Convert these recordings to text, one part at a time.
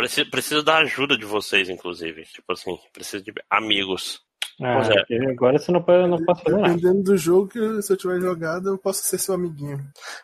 preciso, preciso da ajuda de vocês, inclusive. Tipo assim, preciso de amigos. Ah, Pois é. agora você não, pode, não posso fazer nada. Dependendo do jogo, que se eu tiver jogado, eu posso ser seu amiguinho.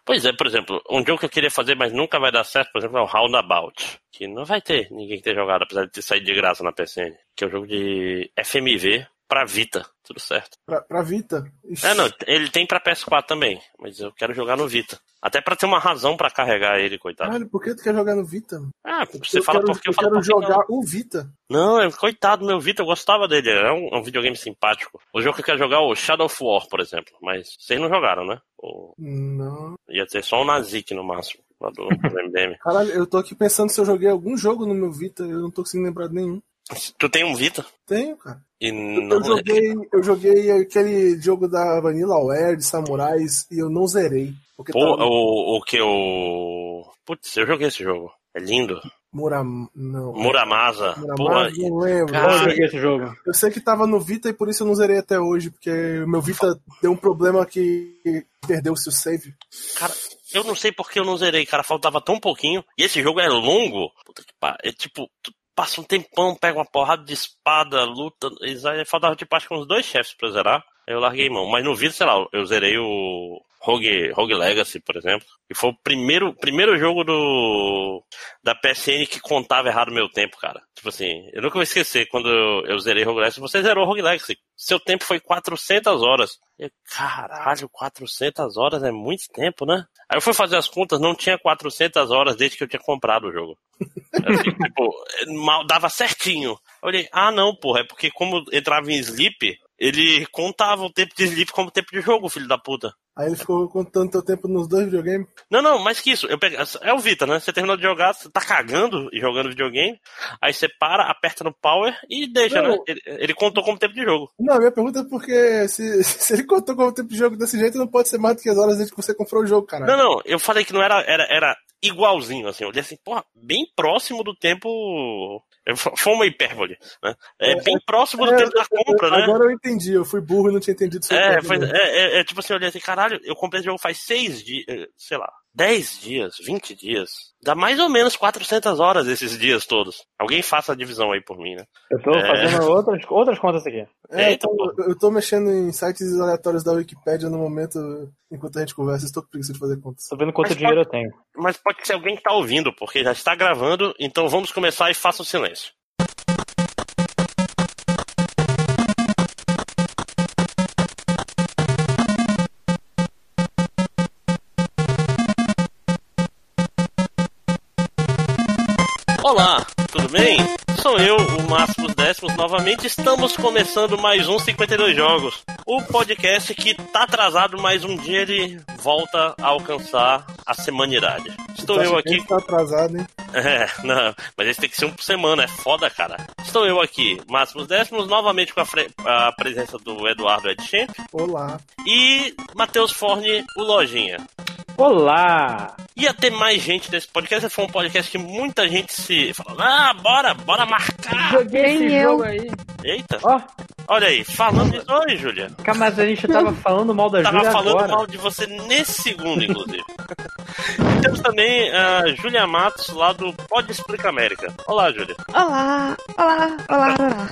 Pois é, por exemplo, um jogo que eu queria fazer, mas nunca vai dar certo, por exemplo, é o Roundabout. Que não vai ter ninguém que tenha jogado, apesar de ter saído de graça na PSN. Que é um jogo de FMV pra Vita. Tudo certo. Pra, pra Vita. Ixi. É, não, ele tem pra PS4 também, mas eu quero jogar no Vita. Até pra ter uma razão pra carregar ele, coitado. Caralho, por que tu quer jogar no Vita? Ah, você eu fala quero, porque eu eu falo quero porque não. jogar o Vita. Não, é- coitado do meu Vita, eu gostava dele. É um, é um videogame simpático. O jogo que eu quero jogar é o Shadow of War, por exemplo. Mas vocês não jogaram, né? O- Não. Ia ter só o Nazik no máximo, lá do, do MDM. Caralho, eu tô aqui pensando se eu joguei algum jogo no meu Vita, eu não tô conseguindo lembrar de nenhum. Tu tem um Vita? Tenho, cara. E Eu não. joguei, eu joguei aquele jogo da Vanillaware de samurais e eu não zerei. Porque Pô, tava o, o que o. Putz, eu joguei esse jogo. É lindo. Muram... não. Muramasa. Pô, Muramasa, não lembro. Cara, Eu joguei esse jogo. Eu sei que tava no Vita e por isso eu não zerei até hoje, porque o meu Vita deu um problema que perdeu-se o save. Cara, eu não sei porque eu não zerei, cara. Faltava tão pouquinho. E esse jogo é longo. Puta que pariu. É tipo, tu passa um tempão, pega uma porrada de espada, luta. Aí Faltava tipo, acho que uns dois chefes pra zerar. Aí eu larguei mão. Mas no vídeo, sei lá, eu zerei o Rogue, Rogue Legacy, por exemplo. E foi o primeiro, primeiro jogo do da PSN que contava errado o meu tempo, cara. Tipo assim, eu nunca vou esquecer quando eu, zerei Rogue Legacy. Você zerou Rogue Legacy. Seu tempo foi 400 horas. Eu, caralho, 400 horas é muito tempo, né? Aí eu fui fazer as contas, não tinha 400 horas desde que eu tinha comprado o jogo. Assim, tipo, mal, dava certinho. Eu olhei, ah não, porra, é porque como entrava em sleep, ele contava o tempo de sleep como tempo de jogo, filho da puta. Aí ele ficou contando teu tempo nos dois videogames. Não, não, mais que isso. Eu peguei, é o Vita, né? Você terminou de jogar, você tá cagando e jogando videogame, aí você para, aperta no power e deixa, Não. né? Ele, ele contou como tempo de jogo. Não, a minha pergunta é porque se, se ele contou como tempo de jogo desse jeito, não pode ser mais do que as horas desde que você comprou o jogo, caralho. Não, não, eu falei que não era, era, era igualzinho, assim. Eu olhei assim, porra, bem próximo do tempo. Foi uma hipérbole, né? É, bem próximo do É, tempo da compra, né? Agora eu entendi, eu fui burro e não tinha entendido isso. É, foi- é, é, é, tipo assim, eu olhei assim, caralho, eu comprei esse jogo faz seis dias, sei lá, 10 dias, 20 dias. Dá mais ou menos 400 horas esses dias todos. Alguém faça a divisão aí por mim, né? Eu tô É. fazendo outras, outras contas aqui. É, Eita, então, pô. eu tô mexendo em sites aleatórios da Wikipédia no momento, enquanto a gente conversa, estou com preguiça de fazer contas. Tô vendo quanto Mas dinheiro eu tenho. Mas pode ser alguém que tá ouvindo, porque já está gravando, então vamos começar e faça o silêncio. Olá, tudo bem? Sou eu, o Máximos Décimos, novamente estamos começando mais um 52 Jogos. O podcast que tá atrasado, mas um dia ele volta a alcançar a semanidade. Estou eu aqui Tá atrasado, hein? é, não, mas esse tem que ser um por semana, é foda, cara. Estou eu aqui, Máximos Décimos, novamente com a, fre- a presença do Eduardo Edchamp Olá. e Matheus Forne, o Lojinha. Olá! Ia ter mais gente nesse podcast, esse foi um podcast que muita gente se falou, ah, bora, bora marcar. Joguei esse eu. jogo aí. Eita, Ó, olha aí, falando disso, oi, Júlia. cara, mas a gente tava falando mal da Tava Júlia falando agora. mal de você nesse segundo, inclusive. e temos também a Júlia Matos, lá do Pode Explica América. Olá, Júlia. Olá, olá, olá, olá.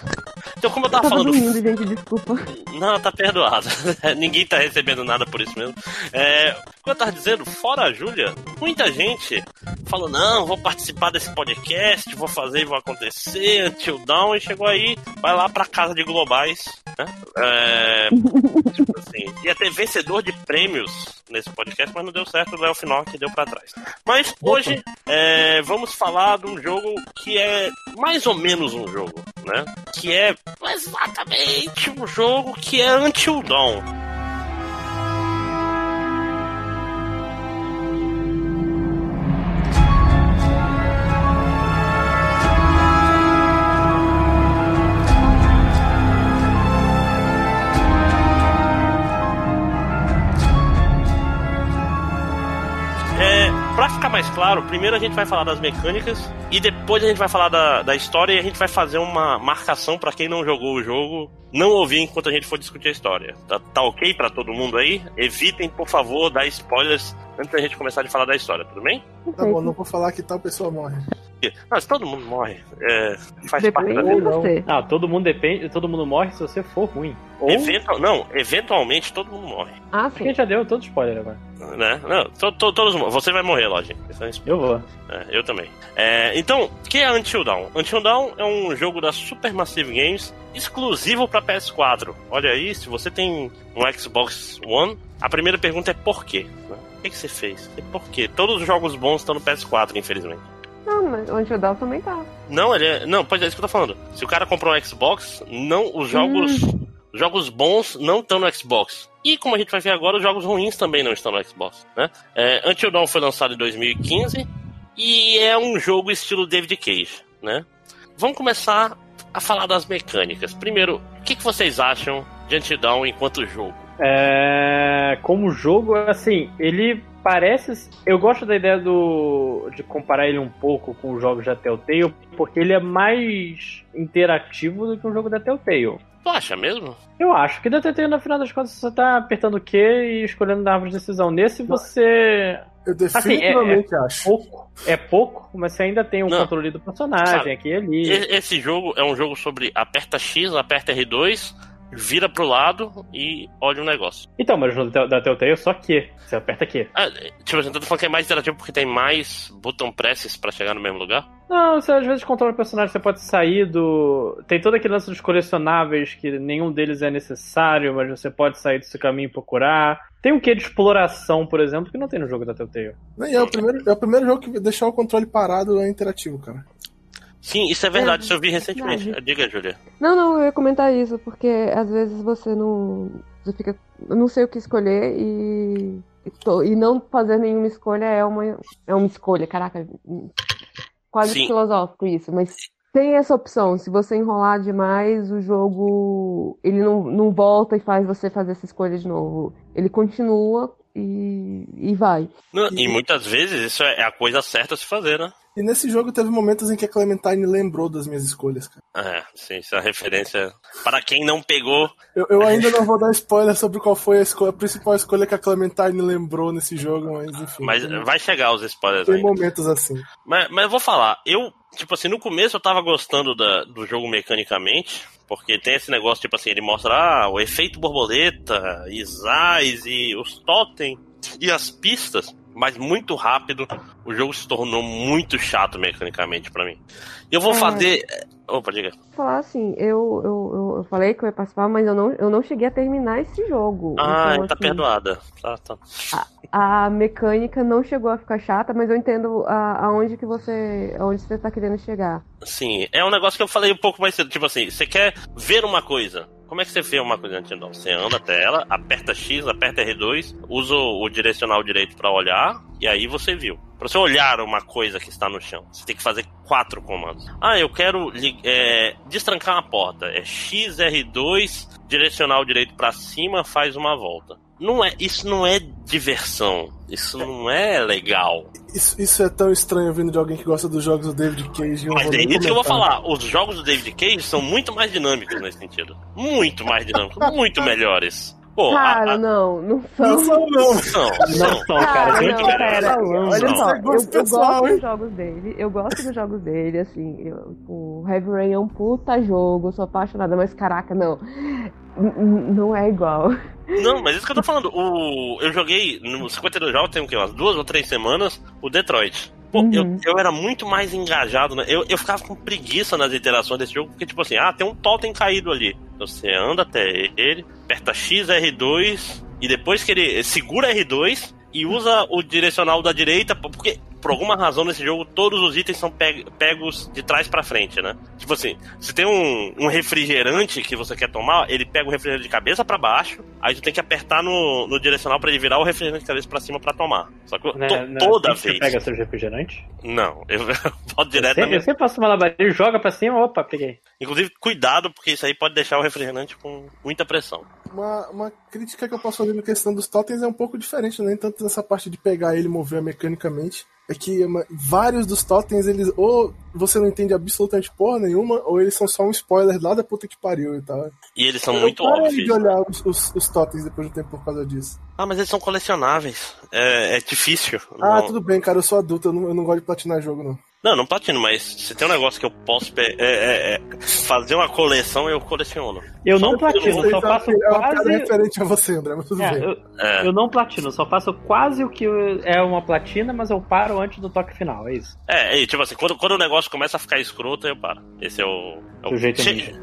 Então, como eu tava Tava falando dormindo, gente, desculpa. Não, tá perdoado. Ninguém tá recebendo nada por isso mesmo. É, como eu tava dizendo, fora a Júlia, muita gente falou: não, vou participar desse podcast, vou fazer e vou acontecer, until down, e chegou aí, vai lá pra casa de globais, né? É, tipo assim, ia ter vencedor de prêmios nesse podcast, mas não deu certo, o Léo Final que deu pra trás. Mas hoje é, vamos falar de um jogo que é mais ou menos um jogo, né? Que é exatamente um jogo que é Until Dawn. Claro, primeiro a gente vai falar das mecânicas e depois a gente vai falar da, da história e a gente vai fazer uma marcação pra quem não jogou o jogo não ouvir enquanto a gente for discutir a história. Tá, tá ok pra todo mundo aí? Evitem, por favor, dar spoilers antes da gente começar de falar da história, tudo bem? Tá bom, não vou falar que tal pessoa morre. Mas todo mundo morre. É, faz parte Depende da de vida. Ah, todo mundo depende, todo mundo morre se você for ruim. Ou Eventual, não, eventualmente todo mundo morre. Ah, porque sim. já deu todo spoiler agora. Né? Não, to- to- todos. Você vai morrer, Lodge. É. Eu vou. É, eu também. É, então, o que é Until Dawn? Until Dawn é um jogo da Supermassive Games exclusivo para PS4. Olha aí, se você tem um Xbox One, a primeira pergunta é por quê? O que, que você fez? E por quê? Todos os jogos bons estão no PS4, infelizmente. Não, mas o Until Dawn também tá. Não, ele é. Não, pois é isso que eu tô falando. Se o cara comprou um Xbox, não, os jogos. Os jogos bons não estão no Xbox. E como a gente vai ver agora, os jogos ruins também não estão no Xbox. Né? É, Until Dawn foi lançado em 2015 e é um jogo estilo David Cage. Né? Vamos começar a falar das mecânicas. Primeiro, o que, que vocês acham de Until Dawn enquanto jogo? É, como jogo, assim, ele parece. Eu gosto da ideia do de comparar ele um pouco com os jogos da Telltale, porque ele é mais interativo do que um jogo da Telltale. Tu acha mesmo? Eu acho que da Telltale, no final das contas, você tá apertando o Q e escolhendo na árvore de decisão. Nesse você. Eu definitivamente acho. Pouco. É pouco, mas você ainda tem um Não. controle do personagem Sabe, aqui e ali. Esse jogo é um jogo sobre aperta X, aperta R2, vira pro lado e olha o negócio. Então, mas no da da Telltale, só que. Você aperta Q. Ah, tipo assim, eu tô falando que é mais interativo porque tem mais button presses pra chegar no mesmo lugar? Não, você às vezes controla o personagem, você pode sair do. Tem todo aquele lance dos colecionáveis que nenhum deles é necessário, mas você pode sair seu caminho e procurar. Tem um quê de exploração, por exemplo, que não tem no jogo da Telltale. E é, o primeiro, é o primeiro jogo que deixar o controle parado é interativo, cara. Sim, isso é verdade, É, isso eu vi recentemente. verdade. Diga, Julia. Não, não, eu ia comentar isso, porque às vezes você não. Você fica. Eu não sei o que escolher e. E, tô- e não fazer nenhuma escolha é uma, é uma escolha, caraca. Quase Sim. filosófico isso, mas tem essa opção. Se você enrolar demais, o jogo ele não, não volta e faz você fazer essa escolha de novo. Ele continua e, e vai. Não, E muitas vezes isso é a coisa certa a se fazer, né? E nesse jogo teve momentos em que a Clementine lembrou das minhas escolhas, cara. É, sim, isso é referência. Para quem não pegou, Eu, eu ainda não vou dar spoiler sobre qual foi a, escolha, a principal escolha que a Clementine lembrou nesse jogo, mas enfim. mas tem, vai chegar os spoilers tem ainda. momentos assim. Mas, mas eu vou falar, eu, tipo assim, no começo eu tava gostando da- do jogo mecanicamente, porque tem esse negócio, tipo assim, ele mostra ah, o efeito borboleta, Isais e os totem e as pistas, mas muito rápido o jogo se tornou muito chato mecanicamente pra mim. E eu vou É. fazer. Opa, diga. Falar assim, eu, eu, eu, falei que eu ia participar, mas eu não, eu não cheguei a terminar esse jogo. Ah, Então, tá assim, perdoada. Tá, tá. a mecânica não chegou a ficar chata, mas eu entendo a- aonde que você, aonde você tá querendo chegar. Sim, é um negócio que eu falei um pouco mais cedo. Tipo assim, você quer ver uma coisa. Como é que você vê uma coisa antes não? Você anda até ela, aperta X, aperta R2, usa o direcional direito pra olhar, e aí você viu. Pra você olhar uma coisa que está no chão, você tem que fazer quatro comandos. Ah, eu quero é, destrancar uma porta. É X, R2, direcional direito pra cima, faz uma volta. Não é, isso não é diversão. Isso não é legal. Isso, isso é tão estranho vindo de alguém que gosta dos jogos do David Cage. Mas é isso que eu vou falar. Os jogos do David Cage são muito mais dinâmicos nesse sentido. Muito mais dinâmicos, muito melhores. Pô, a- Cara, a- não, não são. Não são, não. são, Não são. são, cara. Cara, não, pera. Olha Não. só, eu, gosto eu pessoal, gosto hein? dos jogos dele, eu gosto dos jogos dele, assim, eu, o Heavy Rain é um puta jogo, eu sou apaixonada, mas caraca, não, não é igual. Não, mas isso que eu tô falando. O, eu joguei no 52 jogos, tem o quê? Umas duas ou três semanas, o Detroit. Pô, Uhum. eu, eu era muito mais engajado, né? Eu, eu ficava com preguiça nas interações desse jogo, porque, tipo assim, ah, tem um totem caído ali. Então você anda até ele, aperta X, R2, e depois que ele segura R2 e usa o direcional da direita, porque por alguma razão nesse jogo todos os itens são pe- pegos de trás pra frente, né? Tipo assim, se tem um, um refrigerante que você quer tomar, ele pega o refrigerante de cabeça pra baixo, aí tu tem que apertar no, no direcional pra ele virar o refrigerante de cabeça pra cima pra tomar. Só que Né, to- né, toda assim que vez. Você pega seus refrigerantes? Não, eu boto Eu direto sempre, eu sempre faço malabarismo, joga pra cima, opa, peguei. Inclusive, cuidado, porque isso aí pode deixar o refrigerante com muita pressão. Uma, uma crítica que eu posso fazer na questão dos totens é um pouco diferente, nem tanto nessa parte de pegar ele e mover mecanicamente. É que uma- vários dos totens, eles ou você não entende absolutamente porra nenhuma, ou eles são só um spoiler lá da puta que pariu e tal. E eles são eu muito óbvios. de olhar os, os, os totens depois de um tempo por causa disso. Ah, mas eles são colecionáveis. É, é difícil. Ah, Não- tudo bem, cara, eu sou adulto, eu não, eu não gosto de platinar jogo, não. Não, não platino, mas se tem um negócio que eu posso é, é, é, fazer uma coleção, eu coleciono. Eu Só não platino, Isso só faço é quase. referente a você, André, mas tudo É, bem. eu, É, eu não platino, só faço quase o que é uma platina, mas eu paro antes do toque final, é isso. é, e, tipo assim, quando, quando o negócio começa a ficar escroto, eu paro. Esse é o. É O jeito che-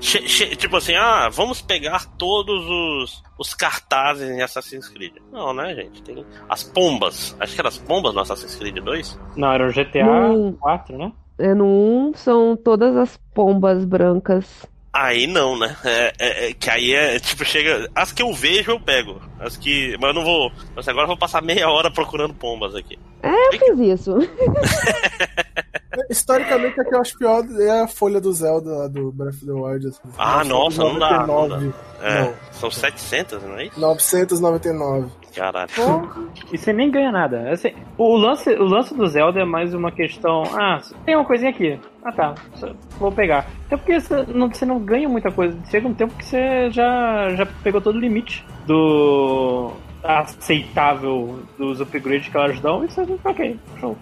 che- che- Tipo assim, ah, vamos pegar todos os, os cartazes em Assassin's Creed. Não, né, gente? Tem as pombas. Acho que eram as pombas no Assassin's Creed 2. Não, era o GTA Não. 4, né? É, no 1 são todas as pombas brancas. Aí não, né? É, é- é- que aí é, tipo, chega. As que eu vejo, eu pego. As que. Mas eu não vou. Mas agora eu vou passar meia hora procurando pombas aqui. Eu fiz isso. Historicamente, a que eu acho pior é a folha do Zelda lá do Breath of the Wild. assim. Ah, nossa, não dá, não dá. 99, É, Não. são 700, não é isso? 999. Caralho. E você nem ganha nada. Assim, o, lance, o lance do Zelda é mais uma questão. Ah, tem uma coisinha aqui. Ah tá, vou pegar. Até porque você não, você não ganha muita coisa. Chega um tempo que você já, já pegou todo o limite do aceitável dos upgrades que elas dão e você fica ok, show.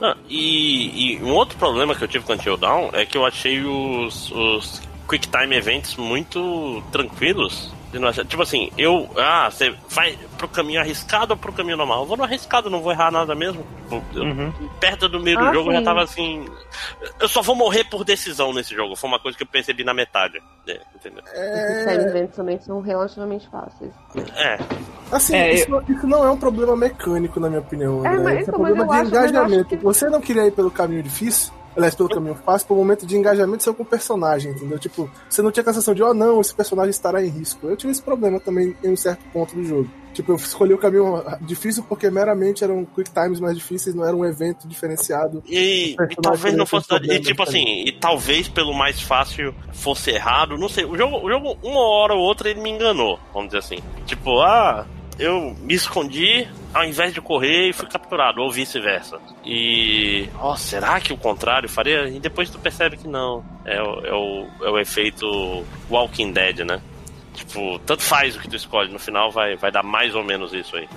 Não, e, e um outro problema que eu tive com Until Dawn é que eu achei os, os Quick Time Events muito tranquilos. De não achar- Tipo assim, eu. Ah, você vai pro caminho arriscado ou pro caminho normal? Eu vou no arriscado, não vou errar nada mesmo. Eu- Uhum. Perto do meio do Ah, jogo eu já sim. tava assim. Eu só vou morrer por decisão nesse jogo. Foi uma coisa que eu percebi na metade. É, entendeu? Esses time events também são relativamente fáceis. É. Assim, É, isso, isso não é um problema mecânico, na minha opinião. É, André. mas- Isso é então, um mas problema eu de eu engajamento. que- Você não queria ir pelo caminho difícil, aliás, pelo caminho fácil, pro momento de engajamento seu com o personagem, entendeu? Tipo, você não tinha a sensação de, oh não, esse personagem estará em risco. Eu tive esse problema também em um certo ponto do jogo. Tipo, eu escolhi o caminho difícil porque meramente eram quick times mais difíceis, não era um evento diferenciado. E, e talvez não fosse. E tipo também. assim, e talvez pelo mais fácil fosse errado. Não sei. O jogo, o jogo, uma hora ou outra, ele me enganou, vamos dizer assim. Tipo, ah, eu me escondi ao invés de correr e fui capturado, ou vice-versa. E. Ó, será que o contrário faria? E depois tu percebe que não. É, o- é, o, é o efeito Walking Dead, né? Tipo, tanto faz o que tu escolhe, no final vai, vai dar mais ou menos isso aí.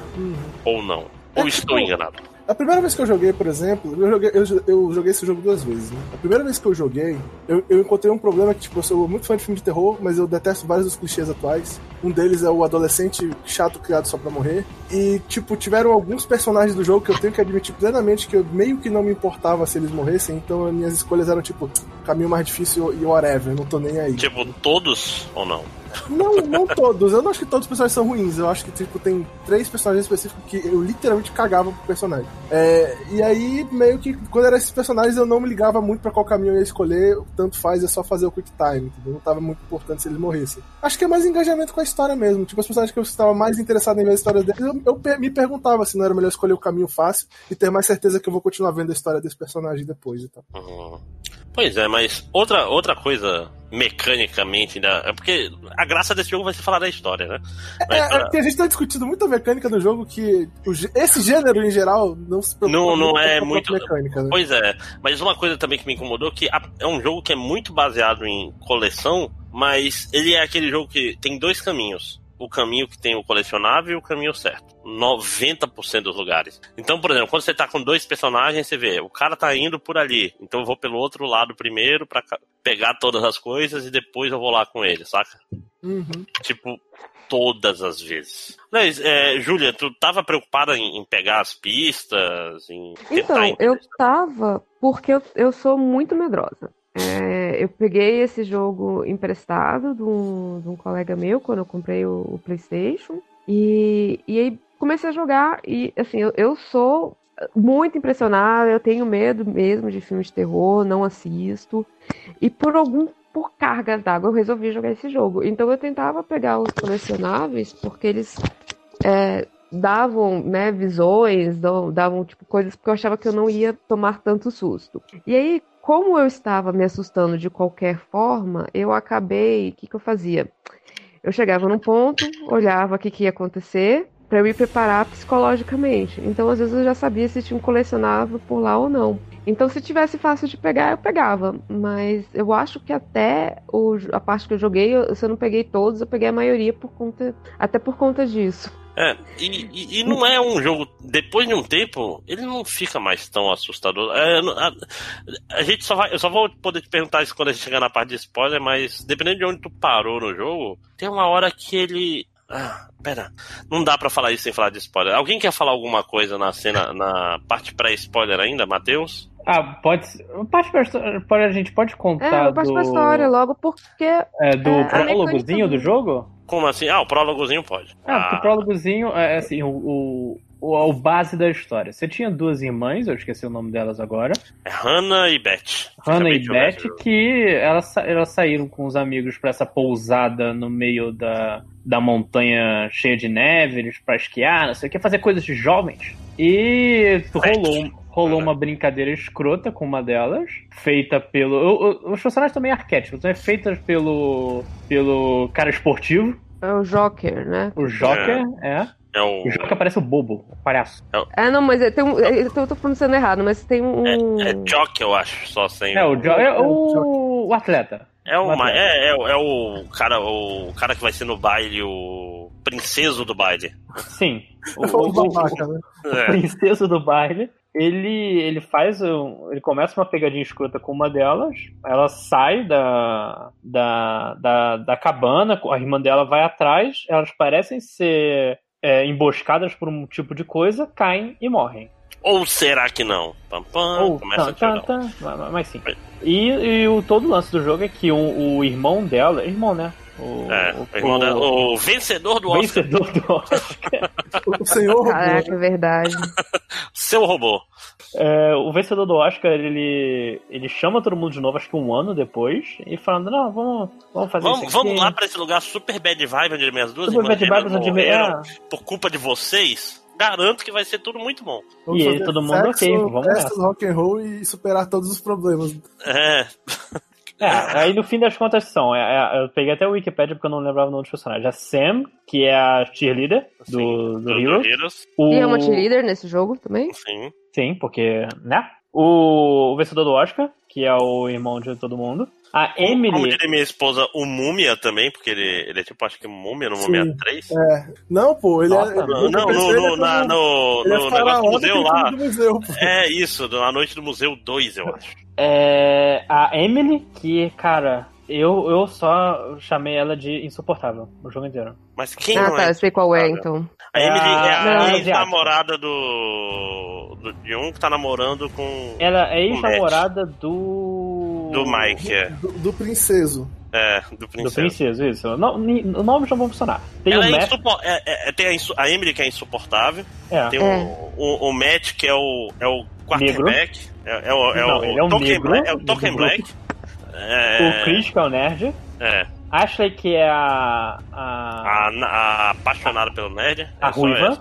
Ou não. Ou É, estou tipo, enganado. A primeira vez que eu joguei, por exemplo, eu joguei, eu, eu joguei esse jogo duas vezes, né? A primeira vez que eu joguei, eu, eu encontrei um problema que, tipo, eu sou muito fã de filme de terror, mas eu detesto vários dos clichês atuais. Um deles é o adolescente chato criado só pra morrer. E, tipo, tiveram alguns personagens do jogo que eu tenho que admitir plenamente que eu meio que não me importava se eles morressem, então as minhas escolhas eram, tipo, caminho mais difícil e whatever, não tô nem aí. Tipo, todos ou não? Não, não todos. Eu não acho que todos os personagens são ruins. Eu acho que, tipo, tem três personagens específicos que eu literalmente cagava pro personagem. É, e aí, meio que, quando eram esses personagens, eu não me ligava muito pra qual caminho eu ia escolher. Tanto faz, é só fazer o quick time, entendeu? Não tava muito importante se eles morressem. Acho que é mais engajamento com a história mesmo. Tipo, os personagens que eu estava mais interessado em ver a história deles, eu, eu me perguntava se não era melhor escolher o caminho fácil e ter mais certeza que eu vou continuar vendo a história desse personagem depois e tal. Uhum. Pois é, mas outra, outra coisa mecanicamente ainda. É porque a graça desse jogo vai ser falar da história, né? Mas, É, ah, é que a gente tá discutindo muito a mecânica do jogo, que esse gênero em geral não se preocupa Não- não muito é com a muito- mecânica, né? Pois é, mas uma coisa também que me incomodou que a- é um jogo que é muito baseado em coleção, mas ele é aquele jogo que tem dois caminhos. O caminho que tem o colecionável e o caminho certo. 90% dos lugares. Então, por exemplo, quando você tá com dois personagens, você vê, o cara tá indo por ali. Então eu vou pelo outro lado primeiro pra ca- pegar todas as coisas e depois eu vou lá com ele, saca? Uhum. Tipo, todas as vezes. Mas, é, Júlia, tu tava preocupada em, em pegar as pistas, em Então, eu tava porque eu, eu sou muito medrosa. É, eu peguei esse jogo emprestado de um, de um colega meu quando eu comprei o, o PlayStation. E, e aí comecei a jogar. E assim, eu, eu sou muito impressionada. Eu tenho medo mesmo de filmes de terror, não assisto. E por algum. Por cargas d'água, eu resolvi jogar esse jogo. Então eu tentava pegar os colecionáveis, porque eles é, davam né, visões, davam tipo coisas porque eu achava que eu não ia tomar tanto susto. E aí, como eu estava me assustando de qualquer forma, eu acabei. O que, que eu fazia? Eu chegava num ponto, olhava o que, que ia acontecer para me preparar psicologicamente. Então, às vezes, eu já sabia se tinha um colecionável por lá ou não. Então, se tivesse fácil de pegar, eu pegava. Mas eu acho que até o, a parte que eu joguei, eu, se eu não peguei todos, eu peguei a maioria por conta. Até por conta disso. É, e, e, e, não é um jogo, depois de um tempo, ele não fica mais tão assustador. É, a, a, gente só vai, eu só vou poder te perguntar isso quando a gente chegar na parte de spoiler, mas dependendo de onde tu parou no jogo, tem uma hora que ele. Ah, pera, não dá para falar isso sem falar de spoiler. Alguém quer falar alguma coisa na cena, na parte pré-spoiler ainda, Matheus? Ah, pode. Parte pra, a gente pode contar. É, parte do... pra história, logo porque. É, do é, prólogozinho do jogo? Como assim? Ah, o prólogozinho pode. Ah, ah. o prólogozinho é assim, o, o, o, o, base da história. Você tinha duas irmãs, eu esqueci o nome delas agora. É Hannah e Beth. Hannah e Beth, que elas, elas saíram com os amigos para essa pousada no meio da, da montanha cheia de neve, para esquiar, não sei o que, fazer coisas de jovens. E rolou, rolou uma brincadeira escrota com uma delas, feita pelo. Os personagens também arquétipos, né? Feitas pelo. pelo cara esportivo. É o Joker, né? O Joker, é. é. É o... o Joker parece o bobo, o palhaço. É, o... é não, mas tem um. Eu tô, tô pronunciando errado, mas tem um. É, é Joker, eu acho, só sem. É, o, jo... é o... o atleta. É, uma, é, é, é, o cara o cara que vai ser no baile, o princeso do baile. Sim. O, o, o, né? o princeso do baile ele, ele faz. Um, ele começa uma pegadinha escrota com uma delas. Ela sai da, da, da, da cabana, a irmã dela vai atrás. Elas parecem ser é, emboscadas por um tipo de coisa, caem e morrem. Ou será que não? Pam, pam, Ou, começa tan, tan, tan, mas sim. E, e o, todo o lance do jogo é que o, o irmão dela. Irmão, né? O, é, o, o, o, vencedor do Oscar. Vencedor do Oscar. o senhor robô. Caraca, é verdade. Seu robô. É, o vencedor do Oscar, ele, ele chama todo mundo de novo, acho que um ano depois, e falando, não, vamos, vamos fazer vamos, isso Vamos lá pra esse lugar super bad vibe, onde minhas duas super bad vibe, onde morreram, por culpa de vocês. Garanto que vai ser tudo muito bom. Vamos e todo mundo sexo, ok, vamos lá. rock and roll e superar todos os problemas. É. É, aí no fim das contas são. É, é, eu peguei até o Wikipedia porque eu não lembrava o nome dos personagens. A Sam, que é a cheerleader do, Sim, do, do Heroes. Heroes. O... E é uma cheerleader nesse jogo também? Sim. Sim, porque, né? O, o vencedor do Oscar, que é o irmão de todo mundo. A Emily. Como diria minha esposa, o Múmia também, porque ele, ele é tipo, acho que Múmia no Múmia 3. É. Não, pô, ele Nossa, é. Não, no, no, na, no, no, no negócio do museu lá. Do museu, é isso, na noite do museu 2, eu acho. É. A Emily, que, cara, eu, eu só chamei ela de insuportável o jogo inteiro. Mas quem ah, não tá, é? eu sei qual é, então. A Emily é a, é ex-namorada do, do. de um que tá namorando com. Ela é ex-namorada do. Do Mike, é. Do, do princeso. É, do princeso. Do princeso, isso. Não, o nome já vão funcionar. Tem Ela o é Matt... insupor... é, é, tem a, a, Emily que é insuportável. É. Tem é. O, o, o, Matt que é o, é o quarterback. É, é, o, é Não, o, ele é um Token negro, Black. É o Token Black. É... O Chris, que é o nerd. É. Ashley, que é a. A, a, a apaixonada pelo nerd. A é ruiva?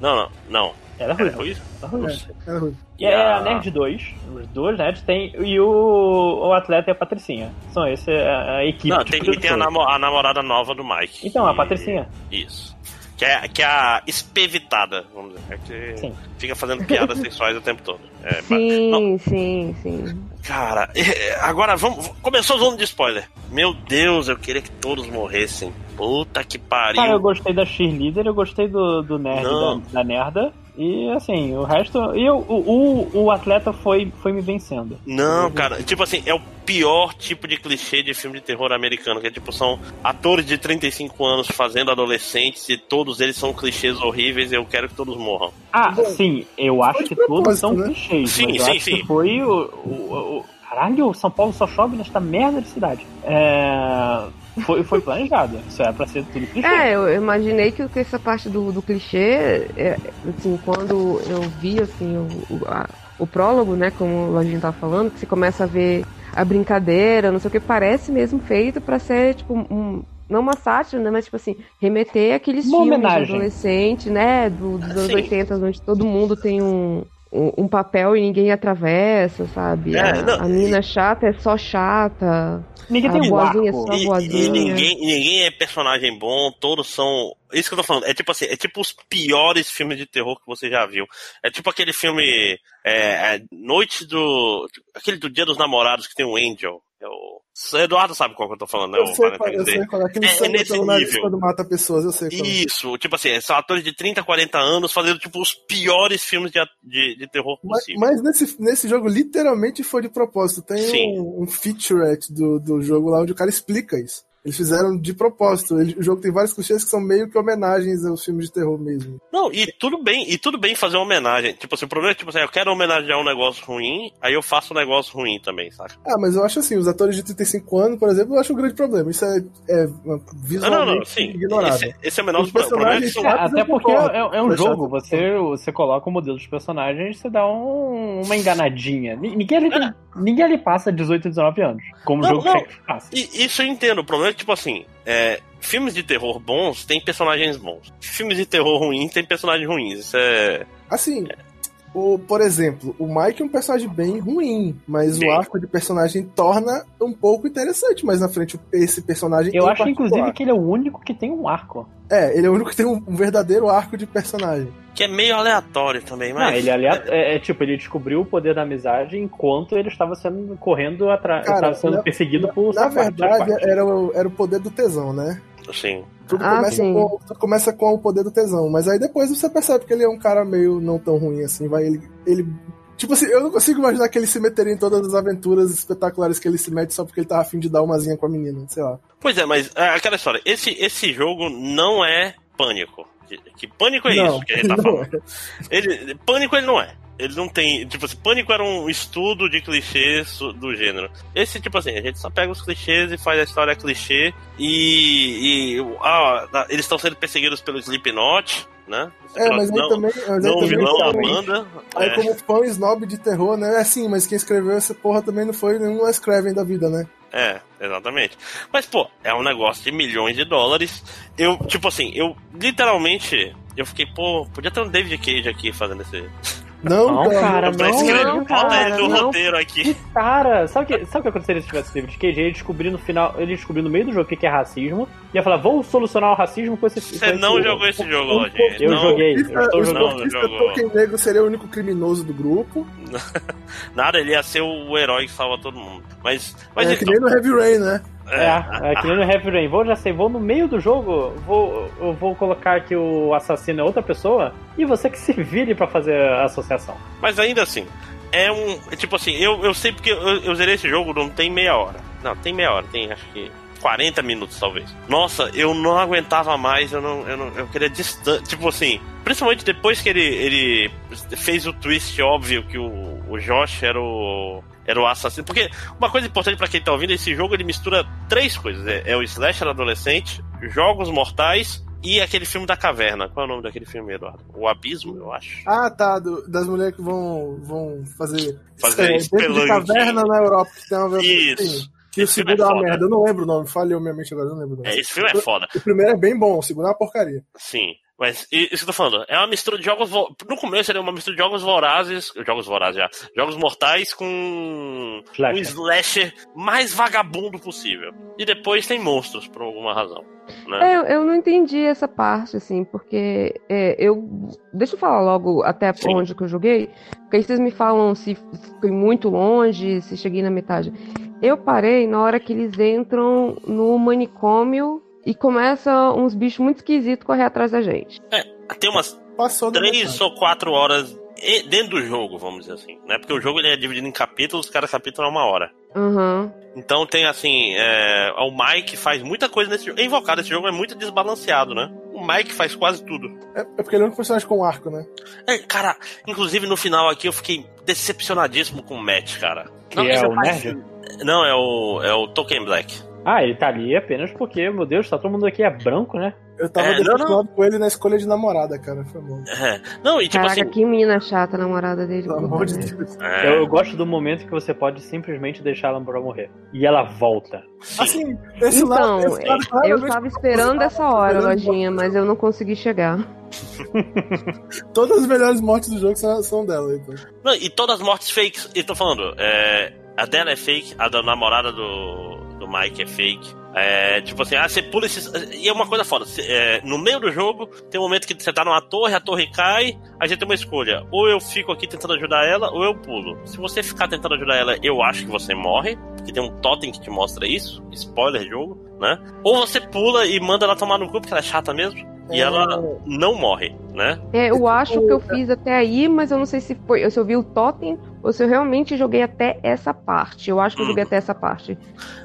Não, não, não. Ela é ruiva. ruiva? Ela é ruiva. É, é ruiva. E é a Nerd 2. Os dois nerds tem. E o, o atleta e a Patricinha. São esse a, a equipe. Não, tem, e tem a, namo, a, namorada nova do Mike. Então, a Patricinha. Isso. Que é, que é a espevitada, vamos dizer. É que sim. fica fazendo piadas sexuais o tempo todo. É, sim, mas, sim, sim. Cara, agora vamos. Começou o zona de spoiler. Meu Deus, eu queria que todos morressem. Puta que pariu. Cara, eu gostei da cheerleader, eu gostei do, do nerd da, da nerda. E assim, o resto. E o, o, o atleta foi, foi me vencendo. Não, cara, tipo assim, é o pior tipo de clichê de filme de terror americano, que é tipo, são atores de 35 anos fazendo adolescentes e todos eles são clichês horríveis e eu quero que todos morram. Ah, Bom, sim, eu acho que todos são né? clichês. Sim, mas sim, eu sim. que foi o, o, o. Caralho, São Paulo só chove nesta merda de cidade. É foi, foi planejado. Isso é pra ser tudo clichê. É, eu imaginei que, que essa parte do, do clichê, é, assim, quando eu vi assim, o, o, a, o prólogo, né, como a gente tava falando, que você começa a ver a brincadeira, não sei o que, parece mesmo feito para ser, tipo, um, não uma sátira, né, mas tipo assim, remeter aqueles uma filmes homenagem. de adolescente, né, do, dos anos Sim. 80, onde todo mundo tem um, um, um papel e ninguém atravessa, sabe? É, a, não, a menina chata é só chata. Ninguém tem um boazinha é arco. só E, boazinha. e ninguém, ninguém é personagem bom, todos são. Isso que eu tô falando, é tipo assim, é tipo os piores filmes de terror que você já viu. É tipo aquele filme é, é, Noite do. aquele do Dia dos Namorados que tem o Angel. É o. Eduardo sabe qual que eu tô falando, né? Eu sei, qual, eu sei qual é. Aquele É- é sangue nesse pelo nível. quando mata pessoas, eu sei qual é. Isso, tipo assim, são atores de 30, 40 anos fazendo tipo os piores filmes de, de, de terror Mas, possível. mas nesse, nesse jogo, literalmente foi de propósito. Tem Sim. um, um featurette do, do jogo lá onde o cara explica isso. Eles fizeram de propósito. Ele- o jogo tem vários clichês que são meio que homenagens aos filmes de terror mesmo. Não, e tudo bem, e tudo bem fazer uma homenagem. Tipo assim, o problema é tipo assim, eu quero homenagear um negócio ruim, aí eu faço um negócio ruim também, saca? Ah, mas eu acho assim, os atores de 35 anos, por exemplo, eu acho um grande problema. Isso é, é Não, visualmente não, não, sim. ignorável. Esse, esse é o menor Os dos problemas. personagens são- são- É, até porque concordo. é, é um jogo, você, você coloca o modelo dos personagens, você dá um- uma enganadinha. Ni- Ninguém ali, tem- ninguém ali passa 18, 19 anos. Como o Não, jogo não. passa. E isso eu entendo. O problema é tipo assim, é, filmes de terror bons têm personagens bons. Filmes de terror ruins têm personagens ruins. Isso é. Assim, o, por exemplo, o Mike é um personagem bem ruim, mas Sim. o arco de personagem torna um pouco interessante mais na frente esse personagem. Eu acho, inclusive, que ele é o único que tem um arco. É, ele é o único que tem um, um verdadeiro arco de personagem. Que é meio aleatório também, Não, mas. ele aliás, é, é tipo, ele descobriu o poder da amizade enquanto ele estava sendo correndo atrás, estava sendo na- perseguido por Na verdade, era o, era o poder do tesão, né? Assim. Tudo, Ah, começa com, tudo começa com o poder do tesão, mas aí depois você percebe que ele é um cara meio não tão ruim assim, vai ele, ele Tipo assim, eu não consigo imaginar que ele se meteria em todas as aventuras espetaculares que ele se mete só porque ele tava afim de dar umazinha com a menina, sei lá. Pois é, mas é, aquela história. Esse, esse jogo não é pânico. Que, que pânico é não, isso que a gente tá falando. é. Ele, pânico ele não é. Ele não tem. Tipo assim, pânico era um estudo de clichês do gênero. Esse, tipo assim, a gente só pega os clichês e faz a história clichê. E. e ah, eles estão sendo perseguidos pelo Slipknot, né? É, mas aí não, também. Mas aí não também vilão da tá- banda. Aí, é. como fã snob de terror, né? É assim, mas quem escreveu essa porra também não foi nenhum Scraven da vida, né? É, exatamente. Mas, pô, é um negócio de milhões de dólares. Eu, tipo assim, eu literalmente. Eu fiquei, pô, podia ter um David Cage aqui fazendo esse. Não, Não, cara, não, escrever não, cara, do não. roteiro aqui. Cara, sabe o que, sabe o que aconteceria se tivesse David Cage? Ele descobriu no final, ele descobriu no meio do jogo o que que é racismo, e ia falar, vamos solucionar o racismo com esse com Você esse não jogo." jogou esse jogo, Rogério. Eu não, joguei, eu estou o jogando. Jogou. Tolkien Negro seria o único criminoso do grupo. Nada, ele ia ser o herói que salva todo mundo. Mas, mas é que então, nem no Heavy Rain, né? É, é que nem no Heavy Rain. Vou, já sei, vou no meio do jogo, vou, eu vou colocar que o assassino é outra pessoa, e você que se vire pra fazer a associação. mas ainda assim, é um. é tipo assim, eu, eu sei porque eu, eu zerei esse jogo, não tem meia hora. Não, tem meia hora, tem acho que 40 minutos talvez. Nossa, eu não aguentava mais, eu não. Eu, não, eu queria distante. Tipo assim, principalmente depois que ele, ele fez o twist óbvio que o, o Josh era o. Era o assassino. Porque uma coisa importante pra quem tá ouvindo, esse jogo ele mistura três coisas. É, é o slasher adolescente, jogos mortais e aquele filme da caverna. Qual é o nome daquele filme, Eduardo? O Abismo, eu acho. Ah, tá. do- das mulheres que vão, vão fazer. Fazer é, espelunking. caverna na Europa. Que tem uma Isso. Sim. E o Esse filme segundo é é uma merda. Eu não lembro o nome. Falhou minha mente agora. Eu não lembro. É, esse filme é foda. O primeiro é bem bom. O segundo é uma porcaria. Sim. Mas isso que eu tô falando, é uma mistura de jogos. No começo era uma mistura de jogos vorazes. Jogos vorazes já. Jogos mortais com. um Slasher. slasher mais vagabundo possível. E depois tem monstros, por alguma razão. Né? É, eu, eu não entendi essa parte, assim, porque é, eu. Deixa eu falar logo até Sim. onde que eu joguei, porque aí vocês me falam se fui muito longe, se cheguei na metade. Eu parei na hora que eles entram no manicômio e começa uns bichos muito esquisitos correr atrás da gente. Tem umas Passou da três ou quatro horas e- dentro do jogo, vamos dizer assim. Né? Porque o jogo ele é dividido em capítulos, cada capítulo é uma hora. Aham. Então tem assim, é, o Mike faz muita coisa nesse jogo. É invocado, esse jogo é muito desbalanceado, né? O Mike faz quase tudo. É, é porque ele é um personagem com arco, né? É, cara, inclusive no final aqui eu fiquei decepcionadíssimo com o Matt, cara. Que é isso o nerd? Não, é o, é o Token Black. Ah, ele tá ali apenas porque, meu Deus, tá todo mundo aqui é branco, né? Eu tava É, não, decepcionado com ele na escolha de namorada, cara. Foi bom. É. Não, e tipo Caraca, assim. que mina chata, a namorada dele. Pelo amor de Deus. é, Eu, eu gosto do momento que você pode simplesmente deixar ela pra morrer. E ela volta. sim. Assim, esse Então, lado, esse lado eu tava esperando essa hora, lojinha, mas eu não consegui chegar. Todas as melhores mortes do jogo são, são dela. Então. Não, e todas as mortes fakes. E tô falando, é, a dela é fake, a da namorada do, do Mike é fake. É, tipo assim, ah, você pula esses. E é uma coisa foda. cê- é, no meio do jogo, tem um momento que você tá numa torre, a torre cai, a gente tem uma escolha. Ou eu fico aqui tentando ajudar ela, ou eu pulo. Se você ficar tentando ajudar ela, eu acho que você morre. Porque tem um totem que te mostra isso. Spoiler jogo, né? Ou você pula e manda ela tomar no cu, porque ela é chata mesmo. E É. ela não morre, né? É, eu acho que eu fiz até aí, mas eu não sei se foi. Se eu vi o totem ou se eu realmente joguei até essa parte. Eu acho que eu joguei até essa parte.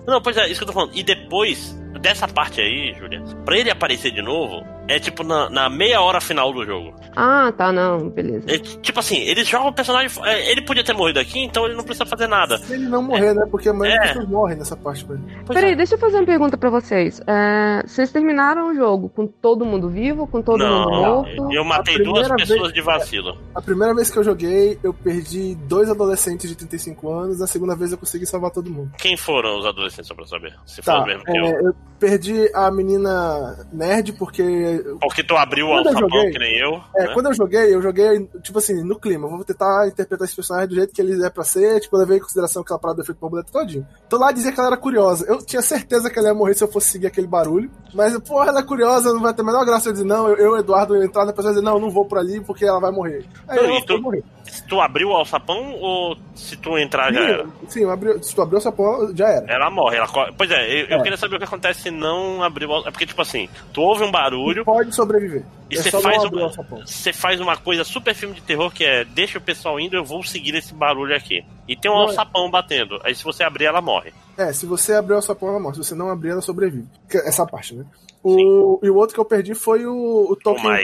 Não, pois é, isso que eu tô falando. E depois dessa parte aí, Julia, pra ele aparecer de novo, é tipo na, na meia hora final do jogo. Ah, tá, não, beleza. É, tipo assim, eles jogam o personagem. é, ele podia ter morrido aqui, então ele não precisa fazer nada. Se ele não morrer, né? Porque a maioria É. das pessoas morrem nessa parte com ele. Peraí, é. deixa eu fazer uma pergunta pra vocês. É, vocês terminaram o jogo com todo mundo vivo, com todo mundo Não, morto? eu matei duas pessoas vez- de vacilo. A primeira vez que eu joguei, eu perdi dois adolescentes de 35 anos. Na segunda vez, eu consegui salvar todo mundo. Quem foram os adolescentes, só pra saber? Se Tá, mesmo que eu. é, eu perdi a menina nerd porque Porque tu abriu o joguei- que nem eu. É, né? quando eu joguei, eu joguei, tipo assim, no clima. Eu vou tentar interpretar esse personagem do jeito que ele é pra ser. Tipo, levei em consideração aquela parada feita pra boleto todinho. Então lá dizia que ela era curiosa. Eu tinha certeza que ela ia morrer se eu fosse seguir aquele barulho. Mas, porra, ela é curiosa, não vai ter a menor graça eu dizer, não, eu, eu Eduardo, entrar na pessoa e dizer, não, não vou por ali porque ela vai morrer. Aí Não, ela tu- morrer. Se tu abriu o alçapão ou se tu entrar já era? Sim, eu abri, se tu abriu essa porra, já era. Ela morre. Ela Pois é, eu, eu É. queria saber o que acontece se não abrir o. É porque, tipo assim, tu ouve um barulho, Pode sobreviver. E é você só faz uma- faz uma coisa super filme de terror que é deixa o pessoal indo, eu vou seguir esse barulho aqui. E tem um é- alçapão batendo. Aí se você abrir, ela morre. É, se você abrir essa porra, ela morre. Se você não abrir, ela sobrevive. Que- Essa parte, né? O, e o outro que eu perdi foi o, o.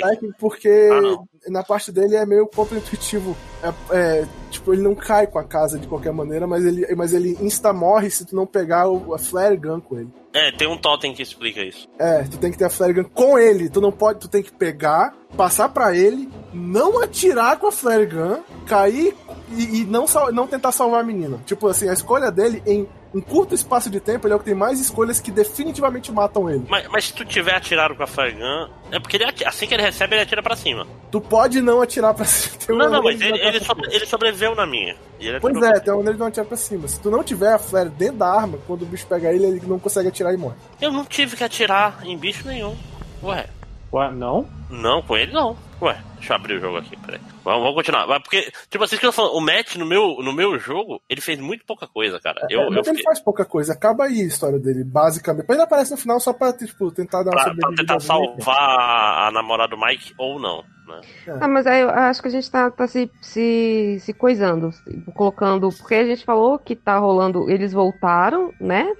Attack, porque Ah, na parte dele é meio contra-intuitivo. É, é, tipo, ele não cai com a casa de qualquer maneira, mas ele, mas ele insta-morre se tu não pegar o, a flare gun com ele. É, tem um totem que explica isso. É, tu tem que ter a flare gun com ele. Tu não pode, tu tem que pegar, passar pra ele, não atirar com a flare gun, cair e, e não, não tentar salvar a menina. Tipo assim, a escolha dele em um curto espaço de tempo, ele é o que tem mais escolhas que definitivamente matam ele. Mas, mas se tu tiver atirado com a Flare Gun, é porque ele ati- assim que ele recebe, ele atira pra cima. Tu pode não atirar pra cima. Tem Não, não, mas ele, ele, atirar pra sobre- ele sobreviveu na minha. Ele Pois é, tem uma maneira de não atirar pra cima. Se tu não tiver a flare dentro da arma, quando o bicho pega ele, ele não consegue atirar e morre. Eu não tive que atirar em bicho nenhum. Ué, Ué, não? não, com ele não. Ué, deixa eu abrir o jogo aqui, peraí. Vamos, vamos continuar. Mas porque, tipo assim, que eu tô falando, o Matt no meu, no meu jogo, ele fez muito pouca coisa, cara. Eu, É, eu mas ele fiquei, faz pouca coisa. Acaba aí a história dele, basicamente. Depois ele aparece no final só pra, tipo, tentar dar uma pra, pra sobrevivida. tentar salvar a, a namorada do Mike ou não, né? Ah, mas aí eu acho que a gente tá, tá se, se, se coisando, se- colocando. Porque a gente falou que tá rolando. Eles voltaram, né?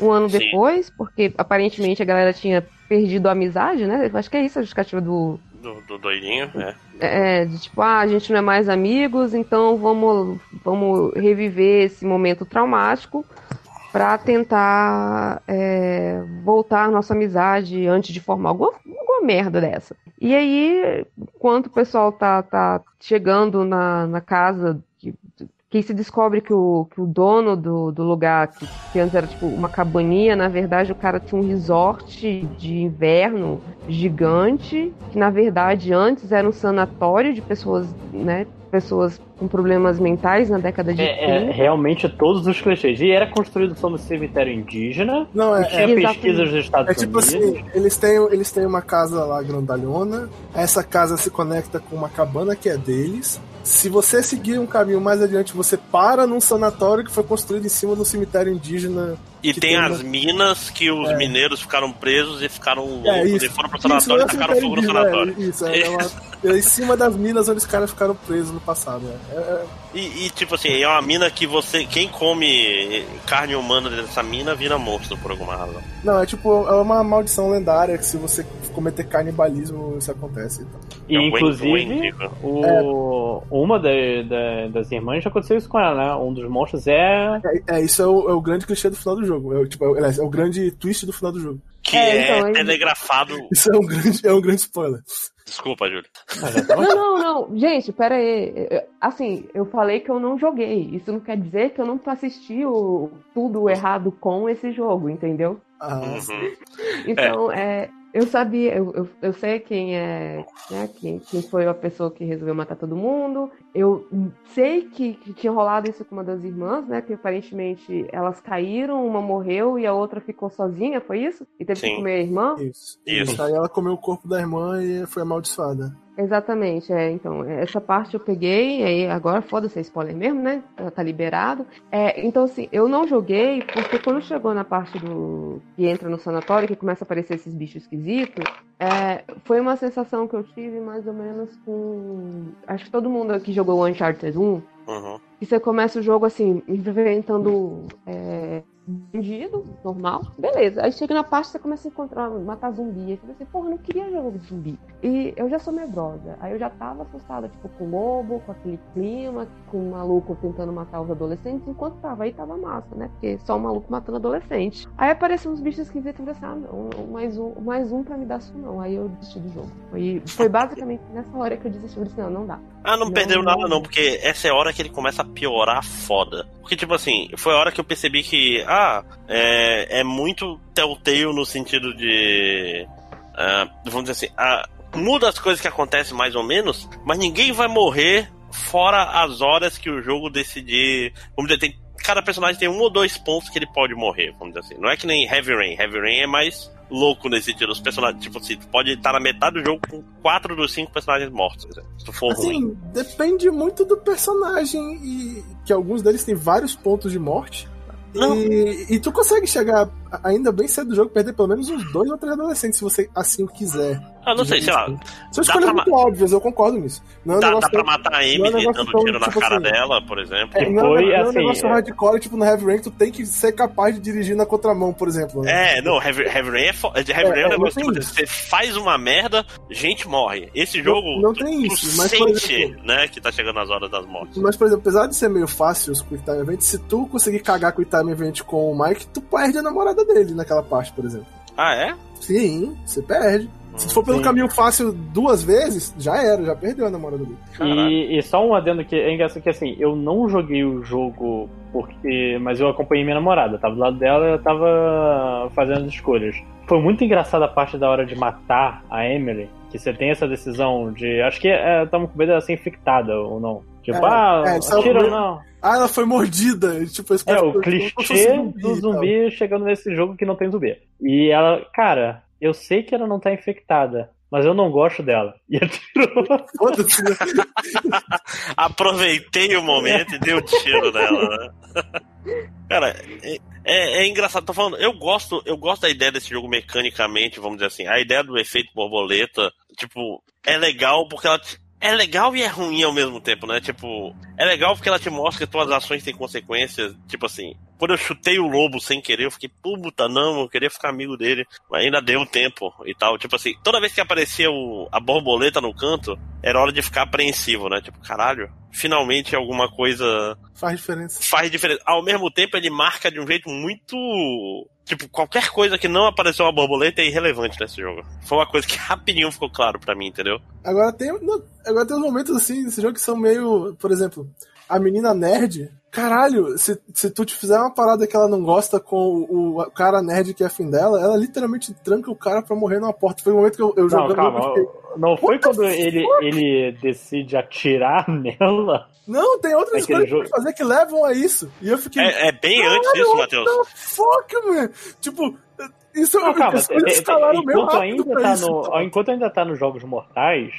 Um ano Sim. depois, porque aparentemente a galera tinha perdido a amizade, né? Eu acho que é isso a justificativa do. Do, do doidinho, é. É, de tipo, ah, a gente não é mais amigos, então vamos, vamos reviver esse momento traumático pra tentar é, voltar nossa amizade antes de formar alguma, alguma merda dessa. E aí, enquanto o pessoal tá, tá chegando na, na casa, que, se descobre que o, que o dono do, do lugar, que, que antes era tipo uma cabaninha, na verdade o cara tinha um resort de inverno gigante, que na verdade antes era um sanatório de pessoas, né, pessoas com problemas mentais na década de É, é 30. realmente todos os clichês. E era construído sobre cemitério indígena. Não, é, tinha é, pesquisas dos Estados é tipo Unidos. assim, eles têm, eles têm uma casa lá grandalhona, essa casa se conecta com uma cabana que é deles. Se você seguir um caminho mais adiante, você para num sanatório que foi construído em cima de um cemitério indígena. E tem, tem as uma- minas que os É. mineiros ficaram presos e ficaram É loucos isso. e foram pro sanatório é e tacaram cemitério fogo no indígena, sanatório. É, isso, é, uma- é em cima das minas onde os caras ficaram presos no passado. é. É, é, E, e, tipo assim, é uma mina que você. Quem come carne humana dessa mina vira monstro por alguma razão. Não, é tipo, é uma maldição lendária que se você cometer canibalismo, isso acontece. Então. E, É inclusive, né? o, uma da- da- das irmãs já aconteceu isso com ela, né? Um dos monstros é. É, é, isso é o, é o grande clichê do final do jogo. É, o- tipo, é, é o grande twist do final do jogo. Que É, é, então, aí- telegrafado. Isso é um grande, é um grande spoiler. Desculpa, Júlio. Tava- Não, não, não. Gente, pera aí. Assim, eu falei que eu não joguei. Isso não quer dizer que eu não assisti o, tudo errado com esse jogo, entendeu? Ah, Uhum. Então, é, eu sabia, eu, eu, eu sei quem é, né, quem, quem foi a pessoa que resolveu matar todo mundo. Eu sei que, que tinha rolado isso com uma das irmãs, né? Que aparentemente elas caíram, uma morreu e a outra ficou sozinha, foi isso? E teve Sim. que comer a irmã? isso. Isso. Aí ela comeu o corpo da irmã e foi amaldiçoada. Exatamente, é. Então, essa parte eu peguei, aí agora foda-se, é spoiler mesmo, né? Tá- Tá liberado. É, então, assim, eu não joguei, porque quando chegou na parte do. que entra no sanatório, que começa a aparecer esses bichos esquisitos, é, foi uma sensação que eu tive mais ou menos com. Acho que todo mundo aqui jogou o Uncharted 1, Uhum. e você começa o jogo assim, enfrentando é, bandido, normal, beleza. Aí chega na parte você começa a encontrar, matar zumbi. Aí você fala assim, porra, eu não queria jogo de zumbi. E eu já sou medrosa. Aí eu já tava assustada, tipo, com o lobo, com aquele clima, com o maluco tentando matar os adolescentes, enquanto tava aí tava massa, né? Porque só o maluco matando adolescente. Aí apareceu uns bichos esquisitos e eu falei assim, ah, não, mais um, mais um pra me dar isso não. Aí eu desisti do jogo. Foi, foi basicamente nessa hora que eu desisti. Eu disse, não, não dá. Ah, não, Não, perdeu nada não, porque essa é a hora que ele começa a piorar foda. Porque, tipo assim, foi a hora que eu percebi que, ah, é, é muito telltale no sentido de. ah, vamos dizer assim, ah, muda as coisas que acontecem mais ou menos, mas ninguém vai morrer fora as horas que o jogo decidir. Vamos dizer, tem, cada personagem tem um ou dois pontos que ele pode morrer, vamos dizer assim. Não é que nem Heavy Rain. Heavy Rain é mais louco nesse sentido. Os personagens, tipo assim, tu pode estar na metade do jogo com quatro dos cinco personagens mortos, exemplo, se tu for ruim. Assim, depende muito do personagem e que alguns deles têm vários pontos de morte. Não. E, e tu consegue chegar ainda bem cedo do jogo, perder pelo menos uns dois ou três adolescentes, se você assim o quiser. Ah, não sei, sei lá. São escolhas muito óbvias, eu concordo nisso. Não é Dá, dá pra matar a não é Emily negócio dando tão, tiro na tipo cara assim, dela, por exemplo. É, não, é- Foi, não é um assim, negócio é- hardcore, tipo no Heavy Rain, tu tem que ser capaz de dirigir na contramão, por exemplo. né? É, não, Heavy, Heavy Rain é, fo- Heavy Rain é, É, um é, negócio não tipo, você faz uma merda, gente morre. Esse jogo, não tu- tem tu isso, mas, por sente, exemplo- né, que tá chegando as horas das mortes. Mas, por exemplo, apesar de ser meio fácil os Quick Time Events, se tu conseguir cagar Quick Time Event com o Mike, tu perde a namorada dele naquela parte, por exemplo. Ah, é? Sim, você perde. Se tu for pelo Sim. caminho fácil duas vezes, já era, já perdeu a namorada dele. E, e só um adendo que é engraçado que assim, eu não joguei o jogo porque. Mas eu acompanhei minha namorada. Eu tava do lado dela e eu tava fazendo as escolhas. Foi muito engraçada a parte da hora de matar a Emily. Que você tem essa decisão de. Acho que é, tamo com medo dela ser infectada ou não. Tipo, É, ah, é, atira ou não. Ah, ela foi mordida. e, Tipo, esse É, cara o clichê zumbi do e tal. zumbi chegando nesse jogo que não tem zumbi. E ela, cara, eu sei que ela não tá infectada, mas eu não gosto dela. E atirou. Né? Aproveitei o momento e dei o tiro nela, né? Cara, é, é- é engraçado, tô falando, eu gosto, eu gosto da ideia desse jogo mecanicamente, vamos dizer assim, a ideia do efeito borboleta, tipo, é legal porque ela é legal e é ruim ao mesmo tempo, né? Tipo, é legal porque ela te mostra que tuas ações têm consequências, tipo assim, quando eu chutei o lobo sem querer, eu fiquei, puta, não, eu queria ficar amigo dele, mas ainda deu tempo e tal. Tipo assim, toda vez que aparecia o- a borboleta no canto, era hora de ficar apreensivo, né? Tipo, caralho, finalmente alguma coisa Faz diferença. faz diferença. Ao mesmo tempo, ele marca de um jeito muito. Tipo, qualquer coisa que não apareceu uma borboleta é irrelevante nesse jogo. Foi uma coisa que rapidinho ficou claro pra mim, entendeu? Agora tem, agora tem uns momentos assim nesse jogo que são meio. Por exemplo, a menina nerd. Caralho, se, se tu te fizer uma parada que ela não gosta com o, o cara nerd que é afim dela, ela literalmente tranca o cara pra morrer numa porta. Foi o momento que eu, eu Não, jogando. calma. eu fiquei, Não foi quando ele, ele decide atirar nela? não, tem outras Aquele coisas que jogo- pode fazer que levam a isso. E eu fiquei. É, é bem antes disso, what Matheus. the fuck, man? Tipo, isso Não, calma. coisas é- é- escalaram meio rápido ainda pra tá isso, no, então. enquanto ainda tá nos Jogos Mortais,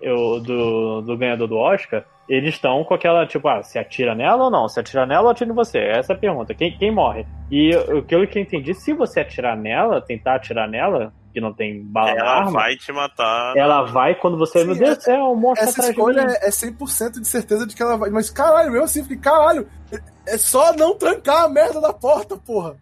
eu, do, do ganhador do Oscar, eles estão com aquela, tipo, ah, se atira nela ou não? Se atira nela ou atira em você? Essa é a pergunta. Quem, quem morre? E o que eu entendi, se você atirar nela, tentar atirar nela, que não tem bala na Ela arma, vai te matar. ela vai quando você. Sim, meu Deus do céu, o monstro Essa atrás escolha de mim. é é 100% de certeza de que ela vai. Mas caralho, eu assim fiquei, caralho, é- é só não trancar a merda da porta, porra.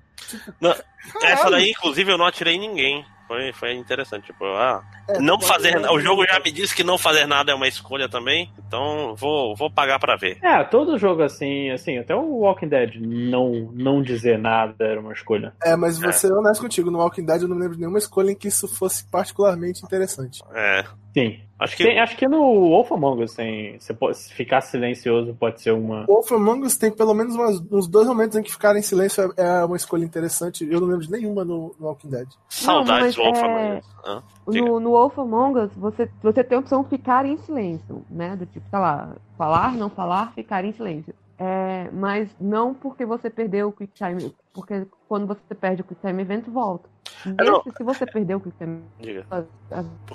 Não, Caralho. essa daí, inclusive, eu não atirei em ninguém. Foi, foi interessante. Tipo, ah, É, não fazer. O jogo já me disse que não fazer nada é uma escolha também. Então vou, vou pagar pra ver. É, todo jogo assim, assim, até o Walking Dead não, não dizer nada era uma escolha. É, mas vou ser honesto contigo, no Walking Dead eu não lembro de nenhuma escolha em que isso fosse particularmente interessante. É. Sim. Acho que. Tem- acho que no Wolf Among Us tem. Você pode, ficar silencioso pode ser uma. Wolf Among Us tem pelo menos umas- uns dois momentos em que ficar em silêncio é, é uma escolha interessante. Eu não lembro de nenhuma no, no Walking Dead. Saudades Não, do mas Wolf é- Among Us. Diga. No, no Wolf Among Us, você, você tem a opção de ficar em silêncio, né? Do tipo, sei lá, falar, não falar, ficar em silêncio. É, mas não porque você perdeu o Quick Time, porque quando você perde o Quick Time Event, volta. É, não. Nesse, se você perdeu o Quick Time Diga. Event,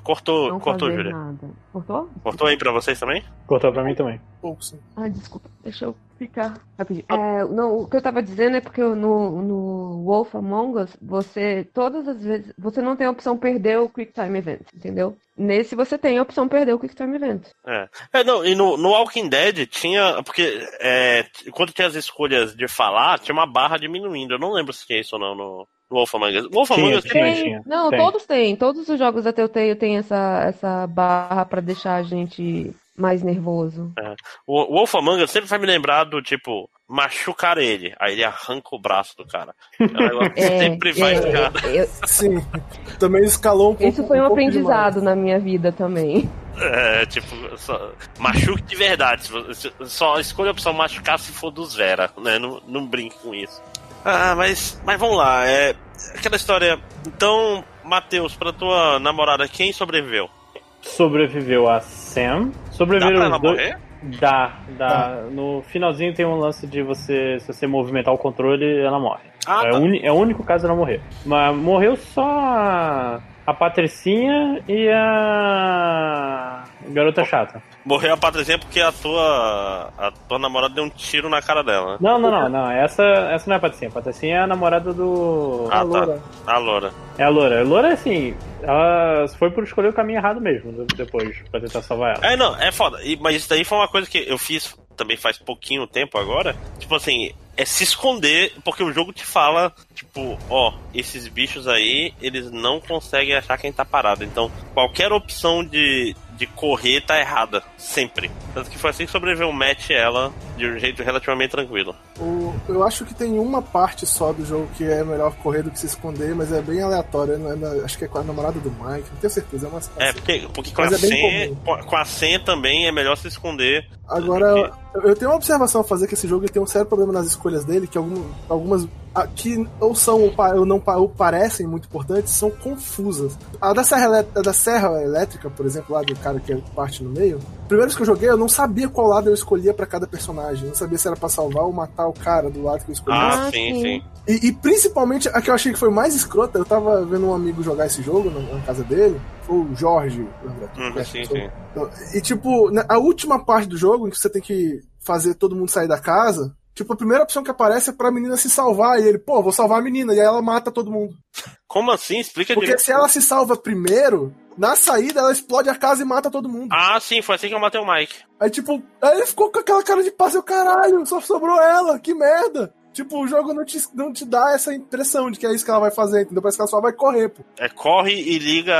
Cortou, não cortou, fazer Júlia. nada. Cortou? Cortou aí pra vocês também? Cortou pra mim também. Pouco, sim. Ah, desculpa, deixa eu ficar rapidinho. É, não, o que eu tava dizendo é porque no, no Wolf Among Us, você, todas as vezes, você não tem a opção perder o Quick Time Event, entendeu? Nesse você tem a opção perder o Quick Time Event. É. É, não, e no, no Walking Dead tinha. Porque é, quando tinha as escolhas de falar, tinha uma barra diminuindo. Eu não lembro se tinha isso ou não no, no Wolf Among Us. Wolf Among Us tem. Não, Tem. todos têm. Todos os jogos da Telltale têm essa, essa barra pra deixar a gente mais nervoso. O o Wolf Among Us sempre vai me lembrar do tipo. Machucar ele, aí ele arranca o braço do cara. É um É, sempre vai é, ficar. eu- Sim. Também escalou um pouco. isso foi um pouco aprendizado na minha vida também. É, tipo, só, machuque de verdade. Só escolha a opção machucar se for dos Vera, né? Não, não brinque com isso. Ah, mas, mas vamos lá. É aquela história. Então, Matheus, pra tua namorada, quem sobreviveu? Sobreviveu a Sam. Dá Sobreviveram pra ela dois. morrer? Dá, dá. No finalzinho tem um lance de você, se você movimentar o controle, ela morre. Ah, é, tá. o uni- é o único caso dela morrer. Mas morreu só a, a Patricinha e a garota chata. Morreu a Patricinha porque a tua, a tua namorada deu um tiro na cara dela. né? Não, não, não, não. Essa, essa não é a Patricinha. A Patricinha é a namorada do. Ah, Loura. tá. A Loura. É a Loura. A Loura, assim, ela foi por escolher o caminho errado mesmo, depois, pra tentar salvar ela. É, não, é foda. E- mas isso daí foi uma coisa que eu fiz também faz pouquinho tempo agora. Tipo assim, é se esconder, porque o jogo te fala, tipo, ó, esses bichos aí, eles não conseguem achar quem tá parado. Então, qualquer opção de, de correr tá errada. Sempre. Tanto que foi assim que sobreviveu o match ela de um jeito relativamente tranquilo. O- eu acho que tem uma parte só do jogo que é melhor correr do que se esconder, mas é bem aleatório. não é na- acho que é com a namorada do Mike, não tenho certeza. É uma É, porque, porque com, a é com, a- senha também é melhor se esconder. Agora, eu- eu tenho uma observação a fazer que esse jogo tem um sério problema nas escolhas dele, que algum- algumas que ou são ou, não ou parecem muito importantes, são confusas. A da serra, a da serra elétrica, por exemplo, lá do cara que parte no meio. Primeiro que eu joguei, eu não sabia qual lado eu escolhia pra cada personagem. Eu não sabia se era pra salvar ou matar o cara do lado que eu escolhi. Ah, Ah, sim, sim. E, e principalmente a que eu achei que foi mais escrota, eu tava vendo um amigo jogar esse jogo na, na casa dele, foi o Jorge. lembra? Uhum, Conhece sim, sim. E tipo, na- a última parte do jogo, em que você tem que fazer todo mundo sair da casa, tipo, a primeira opção que aparece é pra menina se salvar. E ele, pô, vou salvar a menina. E aí ela mata todo mundo. Como assim? Explica Porque direito. se ela se salva primeiro, na saída ela explode a casa e mata todo mundo. Ah, sim, foi assim que eu matei o Mike. Aí, tipo, aí ele ficou com aquela cara de eu caralho, só sobrou ela, que merda. Tipo, o jogo não te, não te dá essa impressão de que é isso que ela vai fazer, entendeu? Parece que ela só vai correr, pô. É, corre e liga.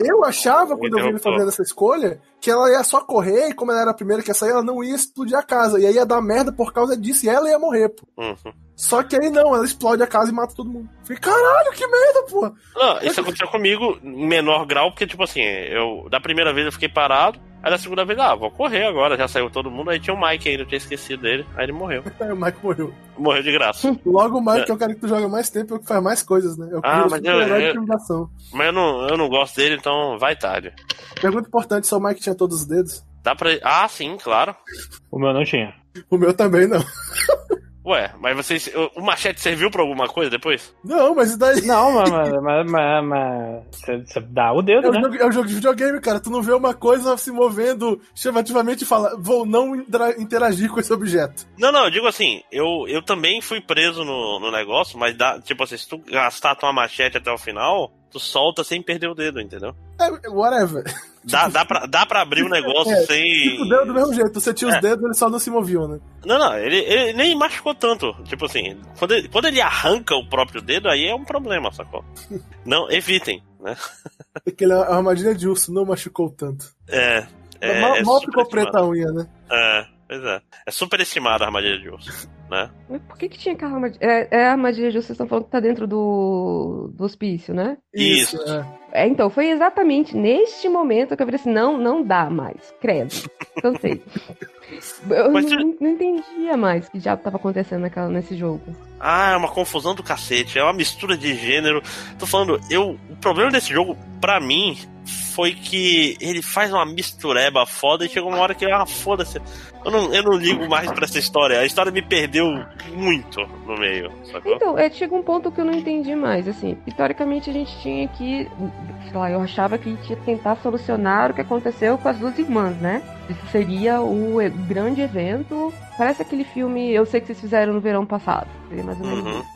Eu achava, quando eu vi ele fazendo essa escolha, que ela ia só correr e como ela era a primeira que ia sair, ela não ia explodir a casa. E aí ia dar merda por causa disso e ela ia morrer, pô. Uhum. Só que aí não, ela explode a casa e mata todo mundo. Fiquei, caralho, que merda, pô. Não, isso aconteceu comigo em menor grau, porque, tipo assim, eu da primeira vez eu fiquei parado, aí da segunda vez, ah, vou correr agora, já saiu todo mundo, aí tinha o Mike ainda, eu tinha esquecido dele, aí ele morreu. Aí o Mike morreu. Morreu de graça. Logo o Mike é o cara que tu joga mais tempo e que faz mais coisas, né? É Ah, ah, mas eu- eu- intimidação. Mas eu não, eu não gosto dele, então vai tarde. Pergunta importante se o Mike tinha todos os dedos. Dá pra. Ah, sim, claro. O meu não tinha. O meu também não. Ué, mas vocês. O machete serviu pra alguma coisa depois? Não, mas isso daí. Não, mas. mas, mas, mas, mas você, dá o É dedo, um, né? jogo, é um jogo de videogame, cara. Tu não vê uma coisa se movendo chamativamente e fala, vou não interagir com esse objeto. Não, não, eu digo assim, eu, eu também fui preso no, no negócio, mas dá, tipo assim, se tu gastar tua machete até o final, tu solta sem perder o dedo, entendeu? É, whatever. Dá, dá, pra, dá pra abrir o negócio É, sem. Tipo, deu do mesmo jeito. Você tinha os É. dedos, eles só não se moviam, né? Não, não, ele, ele nem machucou tanto. Tipo assim, quando ele, quando ele arranca o próprio dedo, aí é um problema, sacou? Não, evitem, né? Aquela armadilha de urso não machucou tanto. É. é mal é mal ficou preta a unha, né? É, pois é. É superestimada a armadilha de urso, né? Mas por que que tinha aquela armadilha? É, é a armadilha de vocês estão falando que tá dentro do, do hospício, né? Isso. é. É, então, foi exatamente neste momento que eu falei assim, não, não dá mais, credo, cansei. Eu Mas não, você- não entendia mais o que diabo tava acontecendo naquela, nesse jogo. Ah, é uma confusão do cacete, é uma mistura de gênero. Tô falando, eu. O problema desse jogo, pra mim, foi que ele faz uma mistureba foda e chegou uma hora que, ah, foda-se. Eu não, eu não ligo mais pra essa história. A história me perdeu muito no meio, sacou? Então, é, chega um ponto que eu não entendi mais, assim, e, teoricamente a gente tinha que, sei lá, eu achava que a gente ia tentar solucionar o que aconteceu com as duas irmãs, né? Isso seria o grande evento, parece aquele filme, eu sei que vocês fizeram no verão passado, seria mais ou menos Uhum. isso?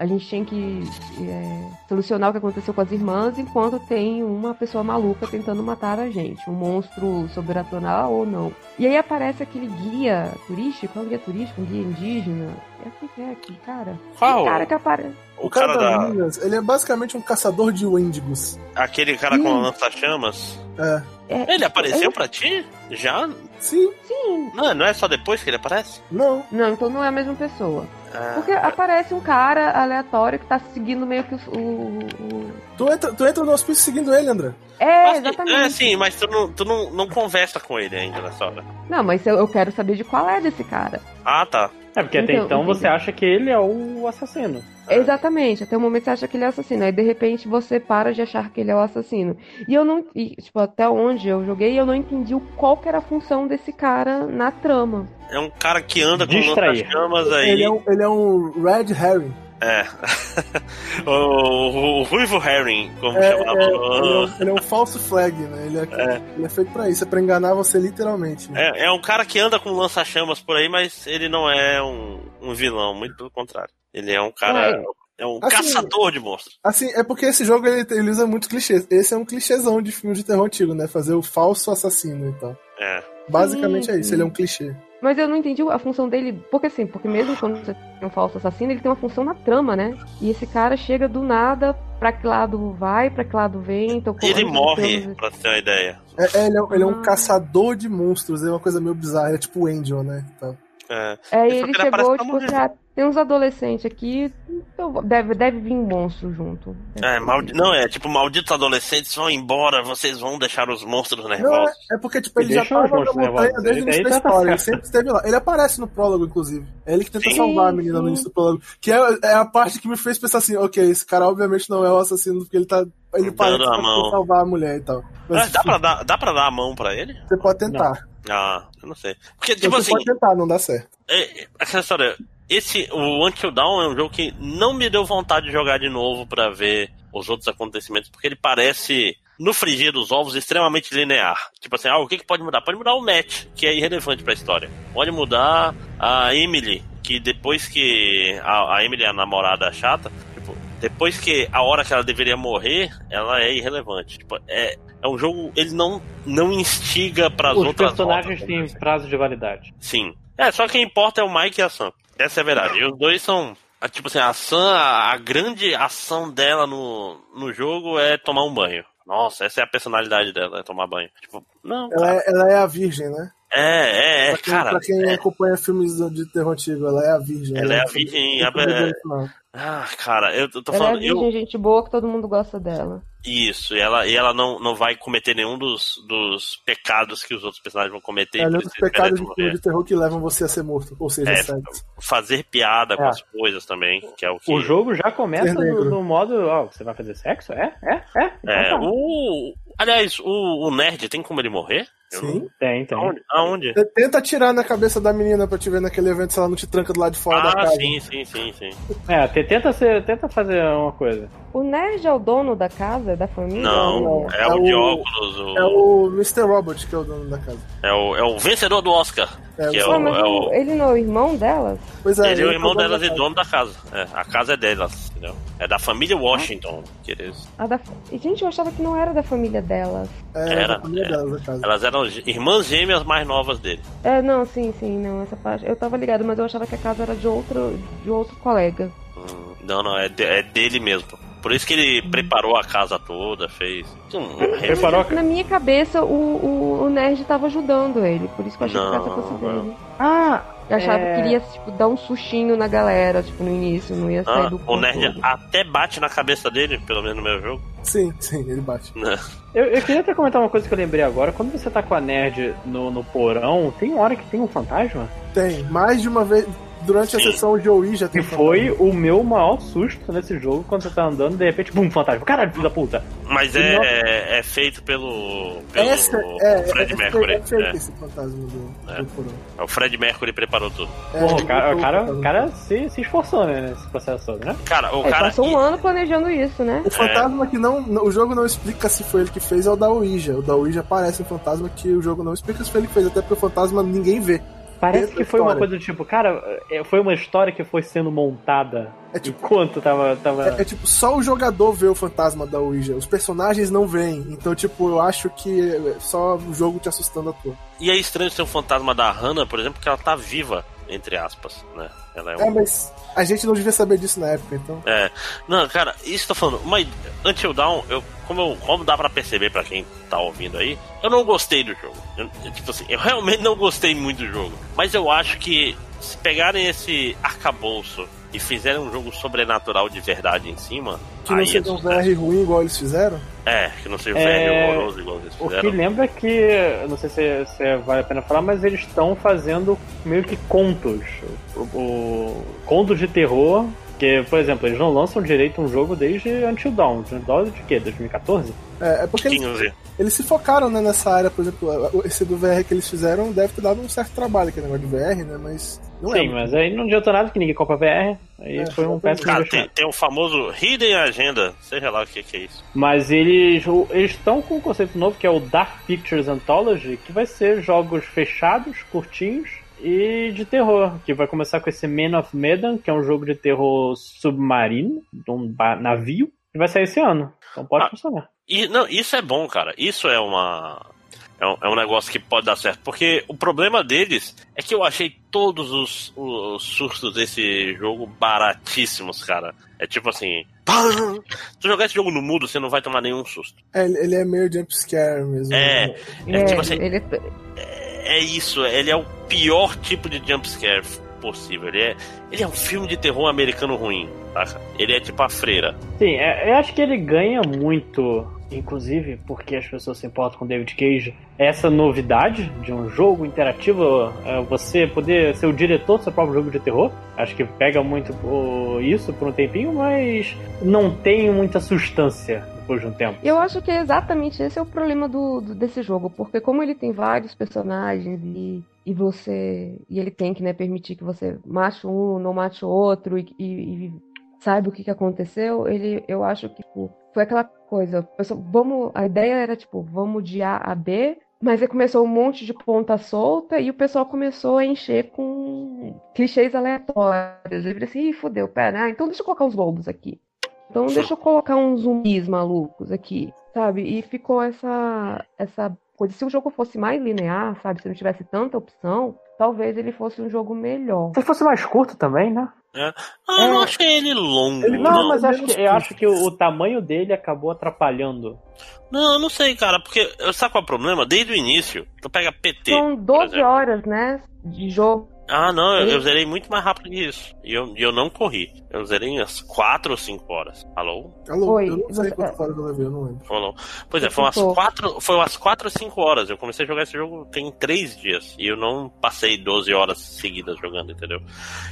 A gente tinha que é, solucionar o que aconteceu com as irmãs enquanto tem uma pessoa maluca tentando matar a gente, um monstro sobrenatural ou não. E aí aparece aquele guia turístico, é um guia turístico, um guia indígena. É o que que é aqui, cara? Qual? O cara que aparece. O cara das da. Minas, ele é basicamente um caçador de Wendigos. Aquele cara com a Hum. lança-chamas. É. É, Ele apareceu pra ti? Já? Sim, sim. Não, não é só depois que ele aparece? não. Não, então não é a mesma pessoa. Ah, Porque aparece um cara aleatório que tá seguindo meio que o. o- o- Tu entra, tu entra no hospício seguindo ele, André. É, exatamente. É, sim, mas tu, não, tu não, não conversa com ele ainda nessa hora. Não, mas eu, eu quero saber de qual é desse cara. Ah, tá. É, porque até Então, então você acha que ele é o assassino. Exatamente, até o momento você acha que ele é o assassino. Aí de repente você para de achar que ele é o assassino. E eu não. e, tipo, até onde eu joguei, eu não entendi o- qual que era a função desse cara na trama. É um cara que anda com Distrair. lança-chamas aí. Ele é um, ele é um Red Herring. É. o, o, o Ruivo Herring, como É, chamava. é, ele, é um, ele é um falso flag, né? Ele é, É. ele é feito pra isso, é pra enganar você literalmente. né? É, é um cara que anda com lança-chamas por aí, mas ele não é um, um vilão, muito pelo contrário. Ele é um cara. É. É um Assim, caçador de monstros. Assim, é porque esse jogo ele, ele usa muito clichês. Esse é um clichêzão de filme de terror antigo, né? Fazer o falso assassino e tal. É. Basicamente Sim, é isso, sim. ele é um clichê. Mas eu não entendi a função dele. Porque assim, porque mesmo quando você tem um falso assassino, ele tem uma função na trama, né? E esse cara chega do nada, pra que lado vai, pra que lado vem. Então, como- Ele de morre, termos- pra ter uma ideia. É, é, ele, é, ele é um Ah. caçador de monstros, é uma coisa meio bizarra, é tipo o Angel, né? Então, É. É, Ele só ele que ele aparece chegou, pra tipo assim, ah, tem uns adolescentes aqui, então deve, deve vir um monstro junto. Deve É, maldi... Não, é tipo, malditos adolescentes vão embora, vocês vão deixar os monstros não, é, nervosos. é porque tipo, ele já tava na montanha nervosos. desde o início da tá- tá história, ele sempre esteve lá. Ele aparece no prólogo, inclusive. É ele que tenta Sim, salvar a menina no sim. início do prólogo. Que é, é a parte que me fez pensar assim, ok, esse cara obviamente não é o assassino, porque ele tá. Ele a tá salvar a mulher e tal. Mas Ah, dá, pra dar, dá pra dar a mão pra ele? você pode tentar. Ah, eu não sei. Porque, tipo você assim, pode tentar, não dá certo. é, é, aquela história. Esse, o Until Dawn é um jogo que não me deu vontade de jogar de novo pra ver os outros acontecimentos, porque ele parece, no frigir dos ovos, extremamente linear. Tipo assim, ah, o que, que pode mudar? Pode mudar o Matt, que é irrelevante pra história. Pode mudar a Emily, que depois que. A, a Emily é a namorada chata, tipo, depois que a hora que ela deveria morrer, ela é irrelevante. Tipo, é, é um jogo, ele não, não instiga pras Os outras personagens rotas, têm né? prazo de validade. Sim. É, só quem importa é o Mike e a Sam. Essa é a verdade. E os dois são. a- Tipo assim, a Sam, a, a grande ação dela no, no jogo é tomar um banho. Nossa, essa é a personalidade dela, é tomar banho. Tipo, não, Ela é, ela é a virgem, né? É, é, é, pra quem, cara. pra quem é. acompanha filmes de terror antigo, ela é a virgem. Ela é a não fica- virgem, a- não. Ah, cara, eu tô Ela é falando. virgem, eu, gente boa, que todo mundo gosta dela. isso, e ela, e ela não, não vai cometer nenhum dos, dos pecados que os outros personagens vão cometer. É e um por dos pecados de filme de terror que levam você a ser morto, ou seja, É, sexo. Fazer piada com É. as coisas também, que é o que. O jogo já começa no, no modo, ó, você vai fazer sexo? É? É? É? Então É, tá. o, Aliás, o, o nerd tem como ele morrer? Sim. Tem, tem. Aonde? Aonde? Tenta atirar na cabeça da menina pra te ver naquele evento se ela não te tranca do lado de fora da Ah, casa. sim, sim, sim, sim. É, te- tenta, ser, tenta fazer uma coisa. O nerd é o dono da casa, da família? Não, é, é o o- de óculos, o, É o Mr. Robot que é o dono da casa. é, o, é o vencedor do Oscar. É, que é o- Ah, o, mas é o- o, ele não é o irmão delas? Pois é, ele é o que irmão delas da e dono da casa. É, a casa é delas, entendeu? É da família Washington, que eles. A da... E, Gente, eu achava que não era da família delas. É, Era, da família é. delas, da casa. Elas eram gê- irmãs gêmeas mais novas dele. É, não, sim, sim, não, essa parte. Eu tava ligado, mas eu achava que a casa era de outro, de outro colega. Hum, Não, não, é, de- é dele mesmo. Por isso que ele preparou a casa toda, fez. Hum, Preparou Na minha cabeça, o, o, o nerd tava ajudando ele, por isso que eu achei que a casa Não, fosse não. dele. Ah, Eu achava É. que queria, tipo, dar um sustinho na galera, tipo, no início, não ia sair Ah, do o nerd controle. até bate na cabeça dele, pelo menos no meu jogo. Sim, sim, ele bate. Né? eu, eu queria até comentar uma coisa que eu lembrei agora. Quando você tá com a nerd no, no porão, tem hora que tem um fantasma? Tem, mais de uma vez. Durante a sessão de OI já Que tem foi o meu maior susto nesse jogo, quando você tá andando, de repente, bum, fantasma. Caralho, filho da puta. Mas Não. é, é feito pelo. pelo Essa é, Fred é, Mercury. é feito É. esse fantasma do, É. do. É, O Fred Mercury preparou tudo. É, Porra, o cara, o cara, o cara se, se esforçou, né, nesse processo todo, né? Cara, o É, cara. passou um ano planejando isso, né? O fantasma que não. O jogo não explica se foi ele que fez é o da Ouija. O da Ouija parece um fantasma que o jogo não explica se foi ele que fez, até porque o fantasma ninguém vê. Parece Dentro que foi uma coisa do tipo, cara, é, foi uma história que foi sendo montada É tipo. enquanto tava. tava... É, é tipo, só o jogador vê o fantasma da Ouija. Os personagens não veem. Então, tipo, eu acho que é só o jogo te assustando à toa. E é estranho ser um fantasma da Hannah, por exemplo, que ela tá viva, entre aspas, né? Ela é um. É, mas a gente não devia saber disso na época, então. É. Não, cara, isso tô falando. Mas Until Dawn, eu, como, eu, como dá pra perceber pra quem tá ouvindo aí, eu não gostei do jogo. Eu, eu, tipo assim, eu realmente não gostei muito do jogo. Mas eu acho que se pegarem esse arcabouço e fizerem um jogo sobrenatural de verdade em cima. Que não seja é um. VR ruim igual eles fizeram. É, que não seja um É, VR horroroso igual eles O que fizeram. lembra que, eu não sei se, se vale a pena falar, mas eles estão fazendo meio que contos. O, o- contos de terror. Que, por exemplo, eles não lançam direito um jogo desde Until Dawn. Until Dawn é de quê? 2014? É, é porque eles, 15. eles se focaram né, nessa área, por exemplo, esse do VR que eles fizeram deve ter dado um certo trabalho aquele negócio de VR, né? Mas não Sim, é. mas aí não adiantou nada que ninguém compra VR. Aí É, foi um péssimo Cara, tem, tem o famoso Hidden Agenda, seja lá o que, que é isso. Mas eles estão com um conceito novo que é o Dark Pictures Anthology, que vai ser jogos fechados, curtinhos e de terror. Que vai começar com esse Man of Medan, que é um jogo de terror submarino, de um navio, e vai sair esse ano. Então pode Ah. funcionar. E, não, isso é bom, cara. Isso é uma. É um, é um negócio que pode dar certo. Porque o problema deles é que eu achei todos os, os sustos desse jogo baratíssimos, cara. É tipo assim. Se tu jogar esse jogo no mudo, você não vai tomar nenhum susto. É, ele é meio jump scare mesmo. É, é tipo assim, ele, é isso. Ele é o pior tipo de jumpscare possível. Ele é, ele é um filme de terror americano ruim, saca? Ele é tipo a freira. Sim, é- eu acho que ele ganha muito, inclusive porque as pessoas se importam com David Cage, essa novidade de um jogo interativo, é, você poder ser o diretor do seu próprio jogo de terror. Acho que pega muito isso por um tempinho, mas não tem muita substância depois de um tempo. Eu acho que é exatamente esse é o problema do, do- desse jogo, porque como ele tem vários personagens e, e você e ele tem que né, permitir que você mate um, não mate o outro e, e, e saiba o que, que aconteceu, ele eu acho que tipo, foi aquela coisa, pessoal, vamos, a ideia era tipo, vamos de A a B, mas aí começou um monte de ponta solta e o pessoal começou a encher com clichês aleatórios. Eu falei assim, Ih, fodeu, pera, ah, então deixa eu colocar os lobos aqui. Então deixa eu colocar uns zumbis malucos aqui, sabe? E ficou essa essa coisa. Se o jogo fosse mais linear, sabe? Se não tivesse tanta opção, talvez ele fosse um jogo melhor. Se fosse mais curto também, né? Ah, eu não É. achei ele longo. Ele- Não, não. mas acho que, eu acho que o, o tamanho dele acabou atrapalhando. Não, eu não sei, cara, porque sabe qual é o problema? Desde o início, tu pega PT. São por 12 exemplo. horas, né? De jogo. Ah, não, eu, eu zerei muito mais rápido que isso. E eu, e eu não corri. Eu zerei em umas 4 ou 5 horas. Alô? Alô, Oi, eu não sei você- quantas horas eu levei, eu não lembro. Alô? Pois é, foi umas quatro, foi umas 4 ou 5 horas. Eu comecei a jogar esse jogo tem 3 dias. E eu não passei 12 horas seguidas jogando, entendeu?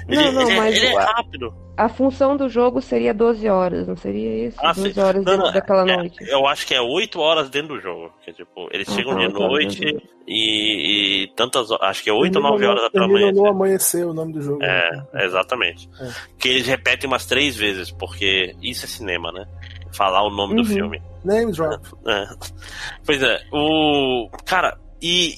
Ele, Não, não, ele é- mas ele é rápido. A função do jogo seria 12 horas, não seria isso? Ah, 12 sim. horas Não, dentro não, daquela é- noite. Eu acho que é 8 horas dentro do jogo. Que, é, tipo, eles Ah, chegam tá, de horas noite e, e tantas horas. Acho que é 8 ou Termina 9 no- horas até amanhã. no amanhecer o nome do jogo. né? É, exatamente. Que eles repetem umas três vezes, porque isso é cinema, né? Falar o nome do Uhum. filme. Name drop. É. Pois é, o. Cara, e.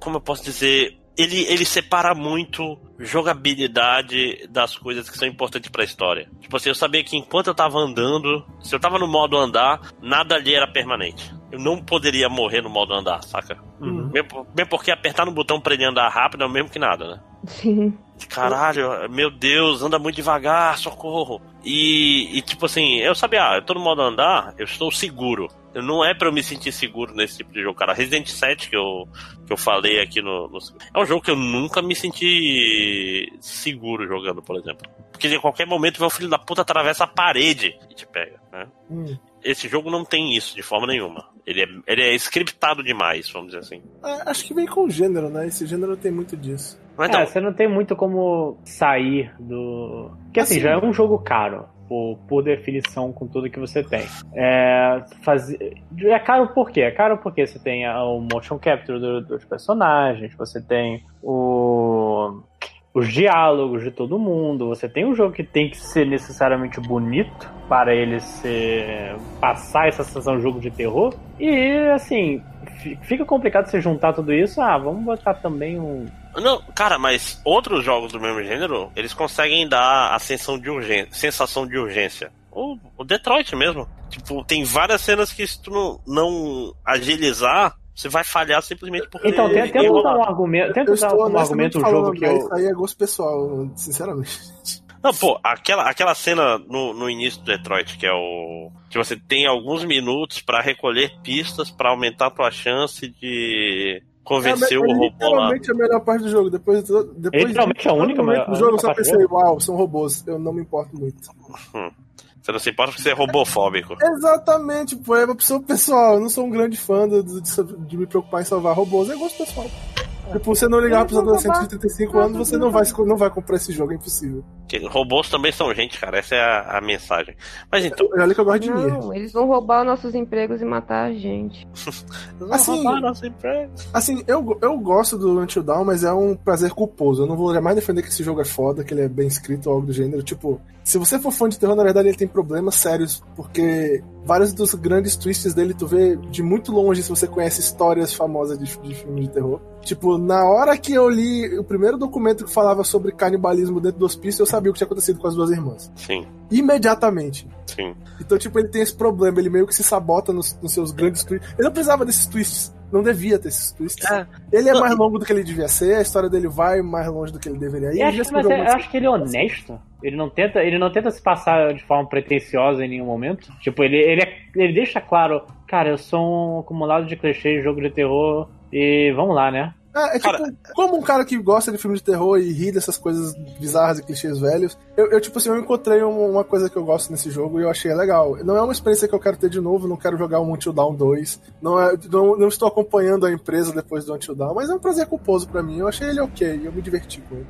Como eu posso dizer? Ele, ele separa muito jogabilidade das coisas que são importantes pra história. Tipo assim, eu sabia que enquanto eu tava andando, se eu tava no modo andar, nada ali era permanente. Eu não poderia morrer no modo andar, saca? Uhum. Mesmo, mesmo porque apertar no botão pra ele andar rápido é o mesmo que nada, né? Sim. Caralho, meu Deus, anda muito devagar, socorro. E, e, tipo assim, eu sabia, ah, eu tô no modo andar, eu estou seguro. Não é pra eu me sentir seguro nesse tipo de jogo, cara. Resident 7 que eu, que eu falei aqui no, no- É um jogo que eu nunca me senti seguro jogando, por exemplo. Porque em qualquer momento o filho da puta atravessa a parede e te pega, né? Hum. Esse jogo não tem isso de forma nenhuma. Ele é, ele é scriptado demais, vamos dizer assim. É, acho que vem com o gênero, né? Esse gênero tem muito disso. Então, É, você não tem muito como sair do. Porque assim, Assim- já é um jogo caro. Por, por definição, com tudo que você tem. É, fazer, é caro por quê? É caro porque você tem o motion capture do- dos personagens, você tem o, os diálogos de todo mundo, você tem um jogo que tem que ser necessariamente bonito para ele ser passar essa sensação de jogo de terror. E assim, fi- fica complicado você juntar tudo isso. Ah, vamos botar também um, Não, cara, mas outros jogos do mesmo gênero, eles conseguem dar a sensação de urgência, sensação de urgência. O, o Detroit mesmo. Tipo, tem várias cenas que se tu não, não agilizar, você vai falhar simplesmente porque. Então, tenta, tenta usar um argumento, tenta usar como argumento um falando, jogo que eu. isso aí é gosto pessoal, sinceramente. Não, pô, aquela, aquela cena no, no início do Detroit, que é o. que você tem alguns minutos pra recolher pistas pra aumentar a tua chance de convencer é, o é robô lá. literalmente a melhor parte do jogo. Depois, depois literalmente a todo única momento melhor- do jogo, eu só única pensei, uau, são robôs. Eu não me importo muito. Você não se importa porque você é robofóbico. Exatamente, pô, é uma opção pessoal. Eu não sou um grande fã do- do- de, de me preocupar em salvar robôs, é gosto pessoal. Tipo, você não ligar pros adolescentes de 35 anos, você não vai, não vai comprar esse jogo, é impossível. Que robôs também são gente, cara. Essa é a, a mensagem. Mas então. Olha que eu gosto de. Não, eles vão roubar nossos empregos e matar a gente. Assim, roubar nosso emprego. Assim, eu, eu gosto do Until Dawn, mas é um prazer culposo. Eu não vou jamais defender que esse jogo é foda, que ele é bem escrito ou algo do gênero. Tipo, se você for fã de terror, na verdade ele tem problemas sérios, porque vários dos grandes twists dele tu vê de muito longe se você conhece histórias famosas de, de filme de terror. Tipo, na hora que eu li o primeiro documento que falava sobre canibalismo dentro do hospício, eu sabia o que tinha acontecido com as duas irmãs. Sim, Imediatamente. sim. Então, tipo, ele tem esse problema, ele meio que se sabota nos, nos seus grandes twists. Ele não precisava desses twists. Não devia ter esses twists. É. Ele é mais longo do que ele devia ser, a história dele vai mais longe do que ele deveria ir. Eu acho, que- mas jogo eu acho que ele é honesto. Ele não tenta, ele não tenta se passar de forma pretensiosa em nenhum momento. Tipo, ele, ele, é- ele deixa claro, cara, eu sou um acumulado de clichês, jogo de terror e vamos lá, né? É, é tipo, Cara- como um cara que gosta de filme de terror e ri dessas coisas bizarras e clichês velhos, eu, eu, tipo assim, eu encontrei um- uma coisa que eu gosto nesse jogo e eu achei legal. Não é uma experiência que eu quero ter de novo, não quero jogar um Until Dawn 2, não, é, não, não estou acompanhando a empresa depois do Until Dawn, mas é um prazer culposo pra mim, eu achei ele ok, eu me diverti com ele.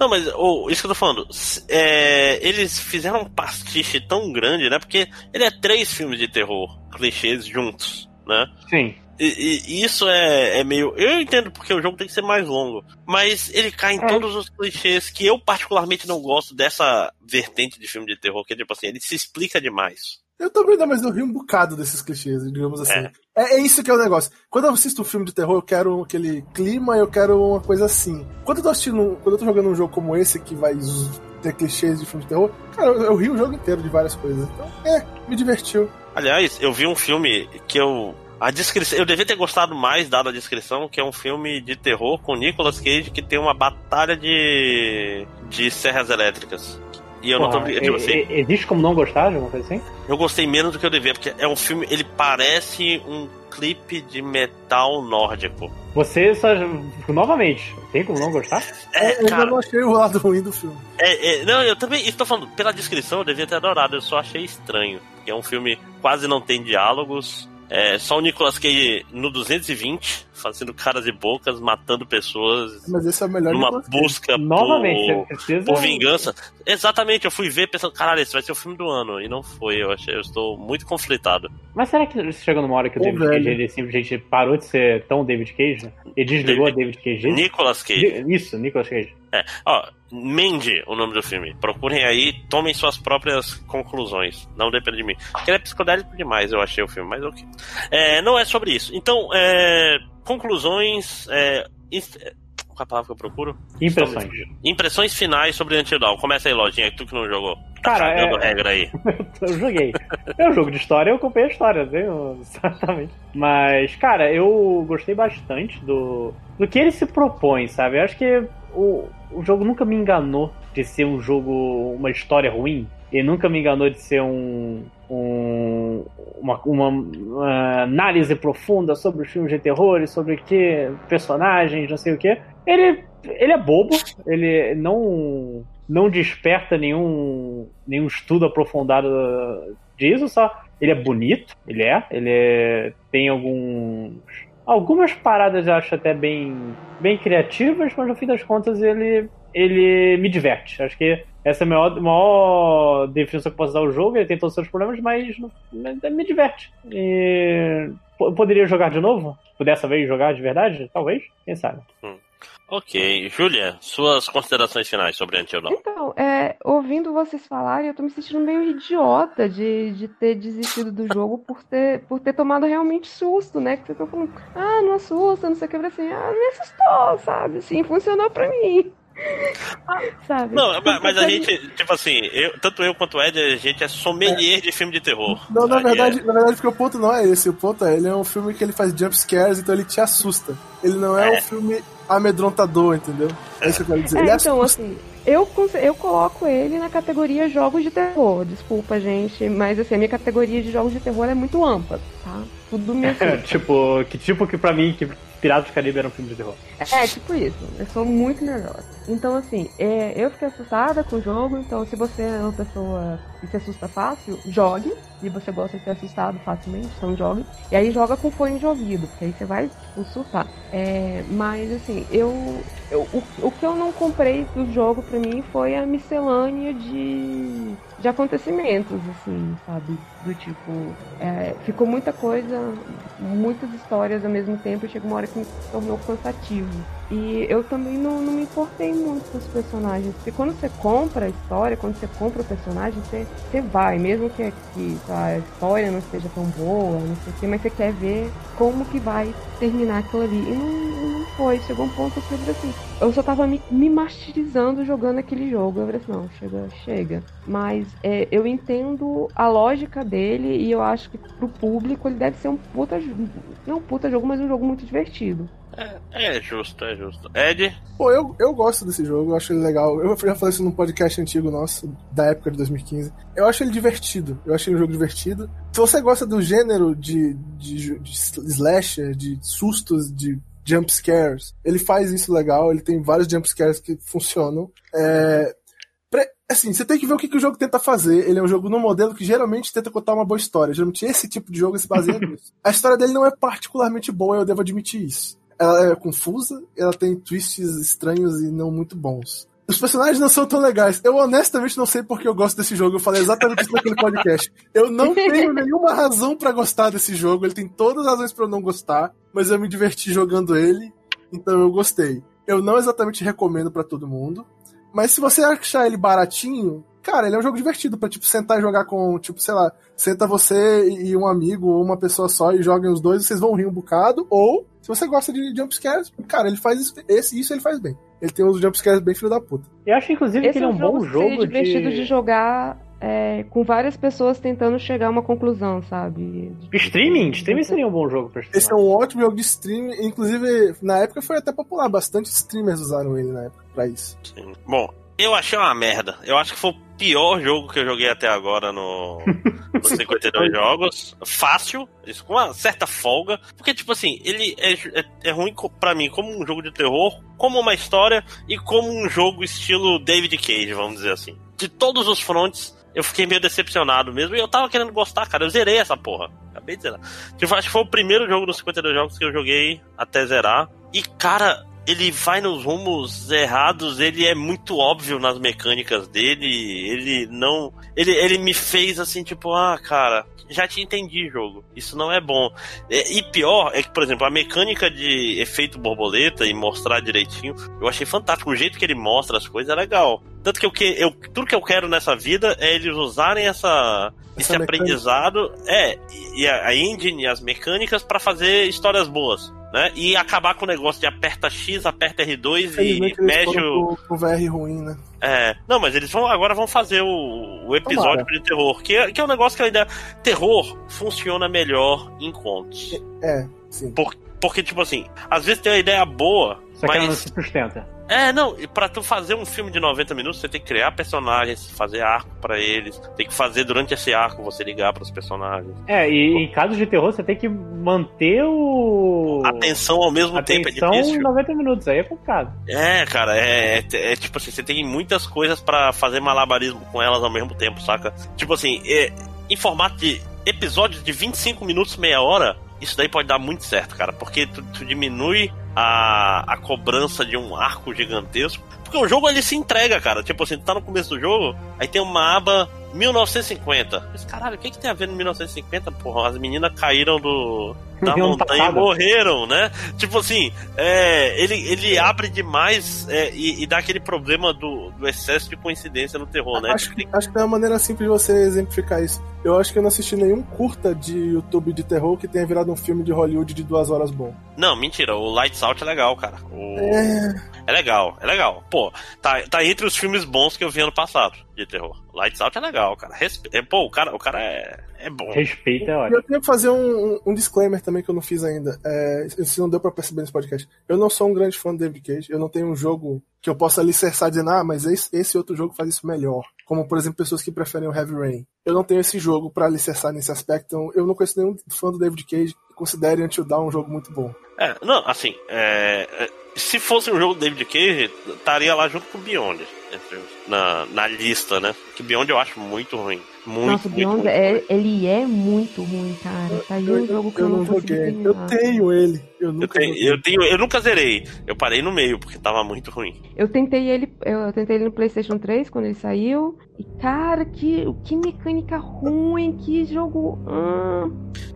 Não, mas ô, isso que eu tô falando, é, eles fizeram um pastiche tão grande, né? Porque ele é três filmes de terror, clichês juntos, né? Sim. E, e- isso é, é meio. Eu entendo porque o jogo tem que ser mais longo. Mas ele cai em É. todos os clichês que eu particularmente não gosto dessa vertente de filme de terror, que é tipo assim, ele se explica demais. Eu também não, mas eu ri um bocado desses clichês, digamos assim. É. é isso que é o negócio. Quando eu assisto um filme de terror, eu quero aquele clima, eu quero uma coisa assim. Quando eu tô assistindo, quando eu tô jogando um jogo como esse, que vai ter clichês de filme de terror, cara, eu, eu ri o jogo inteiro de várias coisas. Então, é, me divertiu. Aliás, eu vi um filme que eu. A descrição. Eu devia ter gostado mais, dada a descrição, que é um filme de terror com Nicolas Cage que tem uma batalha de. de serras elétricas. E eu não tô brincando. Tipo assim, existe como não gostar de alguma coisa assim? eu gostei menos do que eu devia, porque é um filme. Ele parece um clipe de metal nórdico. Você só. Novamente, tem como não gostar? É, eu cara, não achei o lado ruim do filme. é, é, não, eu também estou falando, pela descrição eu devia ter adorado, eu só achei estranho. Que é um filme quase não tem diálogos. É, só o Nicolas Cage no 220, fazendo caras e bocas, matando pessoas Mas esse é o melhor numa busca Novamente, por, precisa. por vingança. Exatamente, eu fui ver pensando, caralho, esse vai ser o filme do ano. E não foi, eu achei, eu estou muito conflitado. Mas será que chegou numa hora que o Ô, David velho. Cage ele simplesmente parou de ser tão David Cage? Né? E desligou David- a David Cage? Nicolas Cage. Isso, Nicolas Cage. É, ó, Mandy, o nome do filme. Procurem aí, tomem suas próprias conclusões. Não depende de mim. Porque ele é psicodélico demais, eu achei o filme, mas ok. É, não é sobre isso. Então, é, conclusões. É, inf- é, qual é a palavra que eu procuro? Impressões. Impressões finais sobre Until Dawn. Começa aí, Lojinha, tu que não jogou. Tá Cara, cagando é- regra aí. Eu joguei. É um jogo de história, eu acompanhei a história? Eu- exatamente. Mas, cara, eu gostei bastante do, do que ele se propõe, sabe? Eu acho que o, o jogo nunca me enganou de ser um jogo, uma história ruim. Ele nunca me enganou de ser um, um- uma, uma, uma análise profunda sobre os filmes de terror, e sobre que personagens, não sei o que. Ele, ele é bobo, ele não não desperta nenhum, nenhum estudo aprofundado disso, só ele é bonito, ele é, ele é- tem alguns algumas paradas eu acho até bem bem criativas, mas no fim das contas ele ele me diverte. Acho que essa é a maior, maior definição que posso dar ao jogo. Ele tem todos os seus problemas, mas, me diverte. E, po- poderia jogar de novo? Se Dessa vez jogar de verdade? Talvez, quem sabe. Ok. Júlia, suas considerações finais sobre Until Dawn. Então, é, ouvindo vocês falarem, eu tô me sentindo meio idiota de, de ter desistido do jogo por ter, por ter tomado realmente susto, né? Que vocês estão falando, ah, não assusta, não sei o que, assim, ah, me assustou, sabe? Assim, funcionou pra mim. sabe? Não, mas, a gente, tipo assim, eu, tanto eu quanto o Ed, a gente é sommelier de filme de terror. Não, na verdade, é- na verdade, porque o ponto não é esse. O ponto é, ele é um filme que ele faz jump scares, então ele te assusta. Ele não é, É. um filme amedrontador, entendeu? É isso que eu quero dizer. É, ele então, assim, eu, eu coloco ele na categoria jogos de terror. Desculpa, gente, mas assim, a minha categoria de jogos de terror é muito ampla, tá? Tudo me assusta. tipo, que tipo que pra mim que Piratas do Caribe era um filme de terror. É, tipo isso. Eu sou muito nervosa. Então, assim, é, eu fiquei assustada com o jogo. Então, se você é uma pessoa que se assusta fácil, jogue. E você gosta de ser assustado facilmente, então jogue. E aí joga com fone de ouvido, porque aí você vai tipo, surtar. É, mas, assim, eu, eu o, o que eu não comprei do jogo pra mim foi a miscelânea de, de acontecimentos, assim, sabe? Do tipo, é, ficou muita coisa, muitas histórias ao mesmo tempo e chega uma hora que me tornou cansativo. E eu também não, não me importei muito com os personagens. Porque quando você compra a história, quando você compra o personagem, você, você vai, mesmo que, que a história não esteja tão boa, não sei o quê, mas você quer ver como que vai terminar aquilo ali. E não, não foi. Chegou um ponto que eu assim. Eu só tava me, me martirizando jogando aquele jogo. Eu falei assim, não, chega, chega. Mas é, eu entendo a lógica dele e eu acho que pro público ele deve ser um puta. jo- Não um puta jogo, mas um jogo muito divertido. É, é justo, é justo. Ed, Pô, eu, eu gosto desse jogo, eu acho ele legal. Eu já falei isso num podcast antigo nosso, da época de 2015. Eu acho ele divertido, eu achei um jogo divertido. Se você gosta do gênero de, de, de slasher, de sustos, de jump scares, ele faz isso legal, ele tem vários jump scares que funcionam. É, Assim, você tem que ver o que, que o jogo tenta fazer. Ele é um jogo num modelo que geralmente tenta contar uma boa história. Geralmente esse tipo de jogo se baseia nisso. A história dele não é particularmente boa, eu devo admitir isso ela é confusa, ela tem twists estranhos e não muito bons. Os personagens não são tão legais. Eu honestamente não sei porque eu gosto desse jogo. Eu falei exatamente isso naquele podcast. Eu não tenho nenhuma razão pra gostar desse jogo. Ele tem todas as razões pra eu não gostar, mas eu me diverti jogando ele, então eu gostei. Eu não exatamente recomendo pra todo mundo, mas se você achar ele baratinho, cara, ele é um jogo divertido pra tipo sentar e jogar com, tipo, sei lá, senta você e um amigo ou uma pessoa só e joguem os dois, vocês vão rir um bocado, ou se você gosta de jumpscares, cara, ele faz isso, esse, isso ele faz bem. Ele tem uns jumpscares bem filho da puta. Eu acho, inclusive, Esse que ele é um bom que seria jogo divertido de... de jogar é, com várias pessoas tentando chegar a uma conclusão, sabe? Streaming? Streaming seria um bom jogo pra Esse é um ótimo jogo de stream, inclusive, na época foi até popular, bastante streamers usaram ele na época pra isso. sim. Bom, eu achei uma merda. Eu acho que foi o pior jogo que eu joguei até agora no, no 52 jogos. Fácil, isso com uma certa folga. Porque, tipo assim, ele é, é, é ruim pra mim como um jogo de terror, como uma história e como um jogo estilo David Cage, vamos dizer assim. De todos os fronts, eu fiquei meio decepcionado mesmo. E eu tava querendo gostar, cara. Eu zerei essa porra. Acabei de zerar. Tipo, acho que foi o primeiro jogo dos 52 jogos que eu joguei até zerar. E, cara, ele vai nos rumos errados, ele é muito óbvio nas mecânicas dele, ele não. Ele, ele me fez assim, tipo, ah, cara, já te entendi, jogo. Isso não é bom. E, e pior é que, por exemplo, a mecânica de efeito borboleta e mostrar direitinho, eu achei fantástico. O jeito que ele mostra as coisas é legal. Tanto que eu, que eu, tudo que eu quero nessa vida é eles usarem essa, esse Essa mecânica. aprendizado, é, e a, a engine e as mecânicas pra fazer histórias boas. Né? E acabar com o negócio de aperta X, aperta R2 Infelizmente e mexe foram o. pro, pro VR ruim, né? É, não, mas eles vão agora vão fazer o, o episódio Tomara. de terror, que, é- que é um negócio que ainda. Terror funciona melhor em contos. É, sim. Porque, tipo assim, às vezes tem uma ideia boa, Só que ela não mas. se sustenta. É, não, e pra tu fazer um filme de 90 minutos, você tem que criar personagens, fazer arco pra eles, tem que fazer durante esse arco você ligar pros personagens. É, e em casos de terror você tem que manter o. Atenção ao mesmo tempo é Atenção em difícil. 90 minutos, aí é complicado. É, cara, é, é- é tipo assim, você tem muitas coisas pra fazer malabarismo com elas ao mesmo tempo, saca? Tipo assim, é, em formato de episódios de 25 minutos, meia hora, isso daí pode dar muito certo, cara, porque tu, tu diminui a, a cobrança de um arco gigantesco. Porque o jogo ele se entrega, cara. Tipo assim, tu tá no começo do jogo, aí tem uma aba 1950. Mas caralho, o que, que tem a ver no 1950? Porra, as meninas caíram do, da montanha e morreram, né? Tipo assim, é, ele, ele abre demais é, e, e dá aquele problema do, do excesso de coincidência no terror, né? Acho, que- acho que é uma maneira simples de você exemplificar isso. Eu acho que eu não assisti nenhum curta de YouTube de terror que tenha virado um filme de Hollywood de duas horas bom. Não, mentira, o Lights Out é legal, cara. O- É, É legal, é legal. Pô, tá, tá entre os filmes bons que eu vi ano passado de terror. Lights Out é legal, cara. Respe... é, pô, o cara, o cara é, é bom. Respeito é E ótimo. eu tenho que fazer um, um- disclaimer também que eu não fiz ainda. É, se não deu pra perceber nesse podcast. Eu não sou um grande fã do David Cage. Eu não tenho um jogo que eu possa alicerçar dizendo, ah, mas esse, esse outro jogo faz isso melhor. Como, por exemplo, pessoas que preferem o Heavy Rain. Eu não tenho esse jogo pra alicerçar nesse aspecto. Então, eu não conheço nenhum fã do David Cage que considere Until Dawn um jogo muito bom. É, não, assim, é, é, se fosse um jogo do David Cage, estaria lá junto com o Beyond. entre os- Na, na lista, né? Que Beyond eu acho muito ruim. Muito, Nossa, o muito, Beyond, muito é, ruim. ele é muito ruim, cara. Tá aí um jogo que eu, eu não consegui joguei. Eu tenho ele. Eu Eu, nunca tenho, joguei. eu, tenho, eu nunca zerei. Eu parei no meio, porque tava muito ruim. Eu tentei ele, eu tentei ele no PlayStation 3 quando ele saiu. E cara, que, que mecânica ruim, que jogo. ah.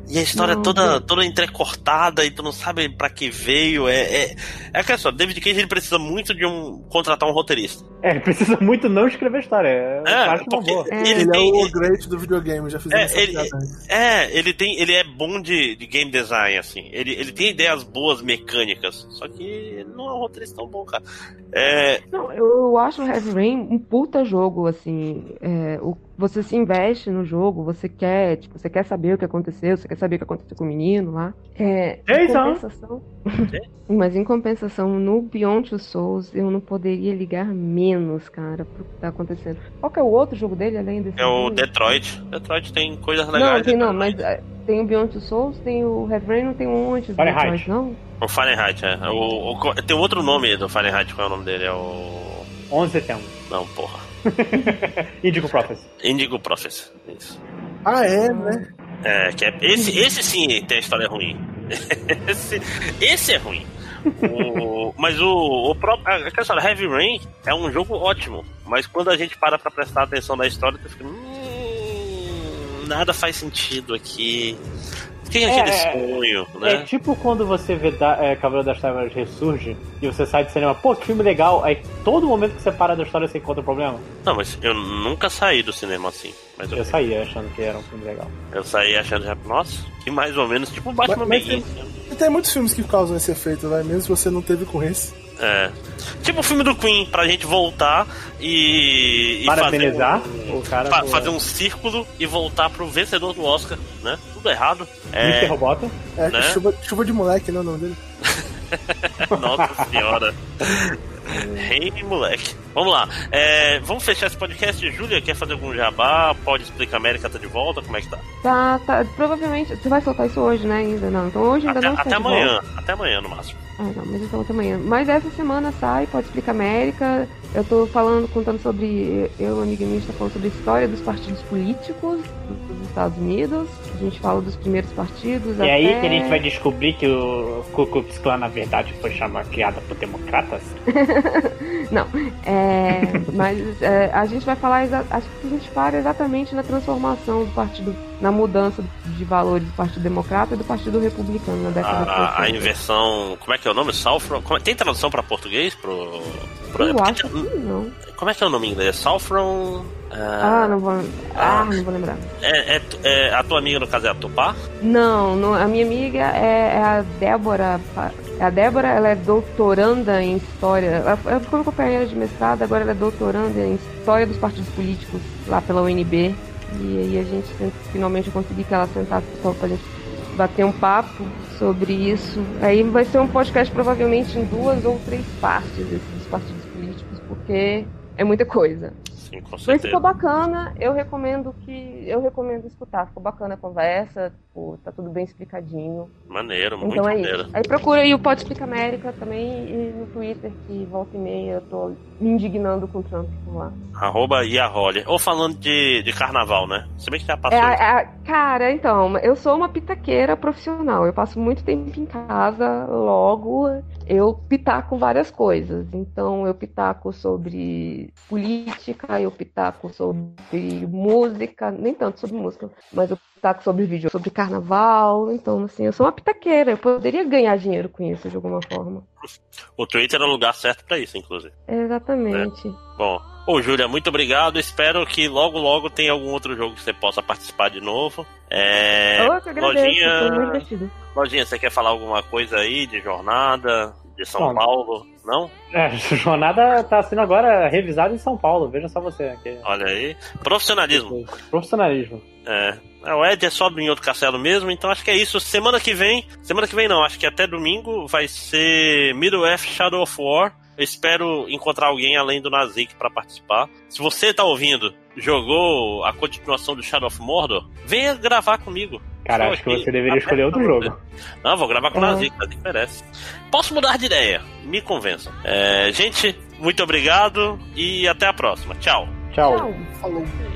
E a história Não, toda, não. toda entrecortada e tu não sabe pra que veio. É, é, é que é só, David Cage ele precisa muito de um contratar um roteirista. É, ele precisa muito não escrever história. É, É, porque. É. ele Ele é tem. o great do videogame, já fizemos É, essa ele- antes. É, ele tem, ele é bom de, de game design, assim. Ele, ele tem ideias boas mecânicas, só que não é um roteirista tão bom, cara. É, Não, eu acho o Heavy Rain um puta jogo, assim. é, o- você se investe no jogo, você quer, tipo, você quer saber o que aconteceu, você quer saber o que aconteceu com o menino lá. É, em compensação. Mas em compensação, no Beyond Two Souls, eu não poderia ligar menos, cara, pro que tá acontecendo. Qual que é o outro jogo dele, além desse? é o? Detroit. Detroit tem coisas Não, legais. tem não, Detroit. mas é, tem o Beyond Souls, tem o Heavy Rain, não tem um antes do Fahrenheit. Não? O Fahrenheit, é. O, o- tem outro nome do Fahrenheit, qual é o nome dele? É o. 11 de setembro. Não, porra. Indigo Prophecy. Indigo Prophecy. Isso. Ah, é, né? É, que é, esse, esse sim tem a história ruim. esse, esse é ruim. O- mas o, o próprio. A questão Heavy Rain é um jogo ótimo. Mas quando a gente para pra prestar atenção na história, tu fica. "Hum, nada faz sentido aqui. Por que é É, aquele é, sonho, É né? tipo quando você vê da, é, Cavaleiro das Trevas Ressurge e você sai do cinema, pô, que filme legal. Aí todo momento que você para da história você encontra um problema. Não, mas eu nunca saí do cinema assim. Mas eu, Eu saí achando que era um filme legal. eu saí achando já, nossa, que mais ou menos tipo Batman Mas- mas Begins. E tem muitos filmes que causam esse efeito, vai, mesmo se você não teve com esse. É. Tipo o filme do Queen, pra gente voltar e. e Parabenizar fazer um, o cara fa- por- fazer um círculo e voltar pro vencedor do Oscar, né? Tudo errado. Mr. É. Roboto. É, Né? chuva, chuva de moleque, não é o nome dele? Nossa senhora. Rei moleque. Vamos lá. É, vamos fechar esse podcast. Júlia, quer fazer algum jabá? Pode explicar América tá de volta? Como é que tá? Tá, tá. Provavelmente. Você vai soltar isso hoje, né? Ainda não. Então hoje ainda até, não está até amanhã. volta. Até amanhã, no máximo. Ah, não, mas então até amanhã. Mas essa semana sai, pode explicar América. Eu tô falando, contando sobre. Eu amiga minha está falando sobre a história dos partidos políticos dos Estados Unidos. A gente fala dos primeiros partidos. E até... aí que a gente vai descobrir que o Ku Klux Klan, na verdade, foi chamado, criada por democratas? Não, é, mas é, a gente vai falar, exa- acho que a gente para exatamente na transformação do partido, na mudança de valores do Partido Democrata e do Partido Republicano na década de A, a 60. inversão. Como é que é o nome? Saffron? Como é- tem tradução pra português? Pro, pro- Eu porque acho que não. Como é que é o nome em inglês? Saffron. Ah, Ah, não vou, ah, não vou lembrar. é, é é- a tua amiga, no caso, é a Tupá? Não, não, a minha amiga é, é a Débora. Pa- A Débora, ela é doutoranda em história. Ela ela ficou companheira de mestrado, agora ela é doutoranda em história dos partidos políticos lá pela UNB. E aí a gente finalmente eu consegui que ela sentasse só pra gente bater um papo sobre isso. Aí vai ser um podcast provavelmente em duas ou três partes desses partidos políticos, porque é muita coisa. Sim, com Mas certeza. ficou bacana, eu recomendo que. Eu recomendo escutar. Ficou bacana a conversa, tipo, tá tudo bem explicadinho. Maneiro, muito Então é maneiro. isso. Aí procura aí o Pode Explica América também e no Twitter, que volta e meia eu tô me indignando com o Trump por lá. Arroba Iarole. Ou falando de, de carnaval, né? Se bem que já passou. É, a- a- cara, então, eu sou uma pitaqueira profissional. Eu passo muito tempo em casa, logo eu pitaco várias coisas. Então, eu pitaco sobre política, eu pitaco sobre música, nem tanto sobre música, mas eu pitaco sobre vídeo, sobre carnaval. Então, assim, eu sou uma pitaqueira. Eu poderia ganhar dinheiro com isso de alguma forma. O Twitter é o lugar certo pra isso, inclusive. Exatamente. Bom, ô Júlia, muito obrigado. Espero que logo, logo tenha algum outro jogo que você possa participar de novo. É. eu que agradeço, Lojinha-. Lojinha, você quer falar alguma coisa aí de jornada, de São Bom. Paulo? Não? É, jornada tá sendo agora revisada em São Paulo, veja só você. aqui. Olha aí. Profissionalismo. Profissionalismo. É. É, O Ed é só em outro castelo mesmo, então acho que é isso. Semana que vem. Semana que vem não, acho que até domingo vai ser Middle Earth Shadow of War. Eu espero encontrar alguém além do Nazik pra participar. Se você tá ouvindo, jogou a continuação do Shadow of Mordor, venha gravar comigo. Cara, Estou acho que você deveria escolher outro jogo. você. Não, vou gravar com o Ah. Nazik, Nazik merece. Posso mudar de ideia? Me convençam. É, gente, muito obrigado e até a próxima. Tchau. Tchau. Tchau. Falou.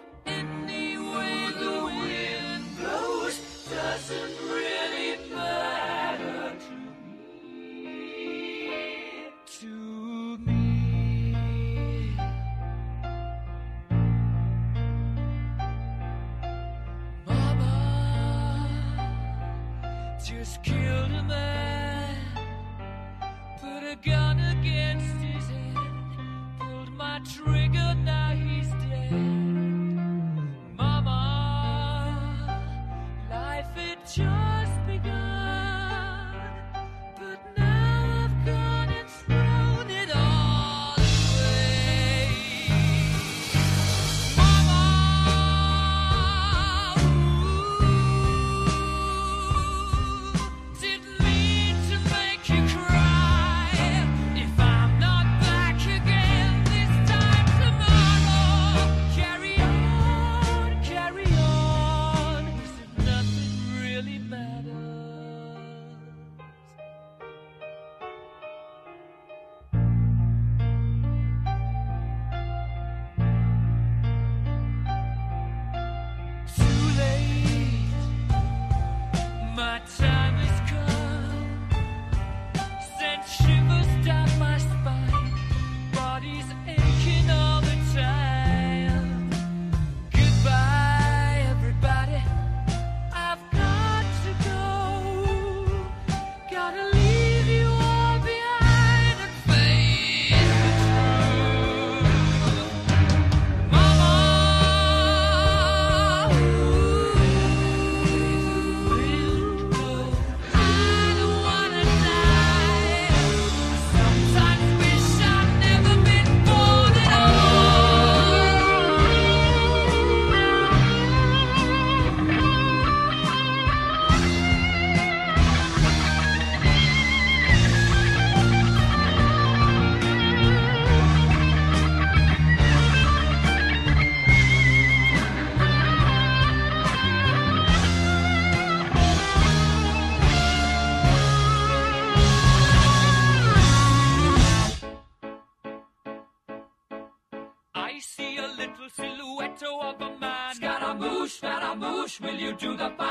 You do the fandango?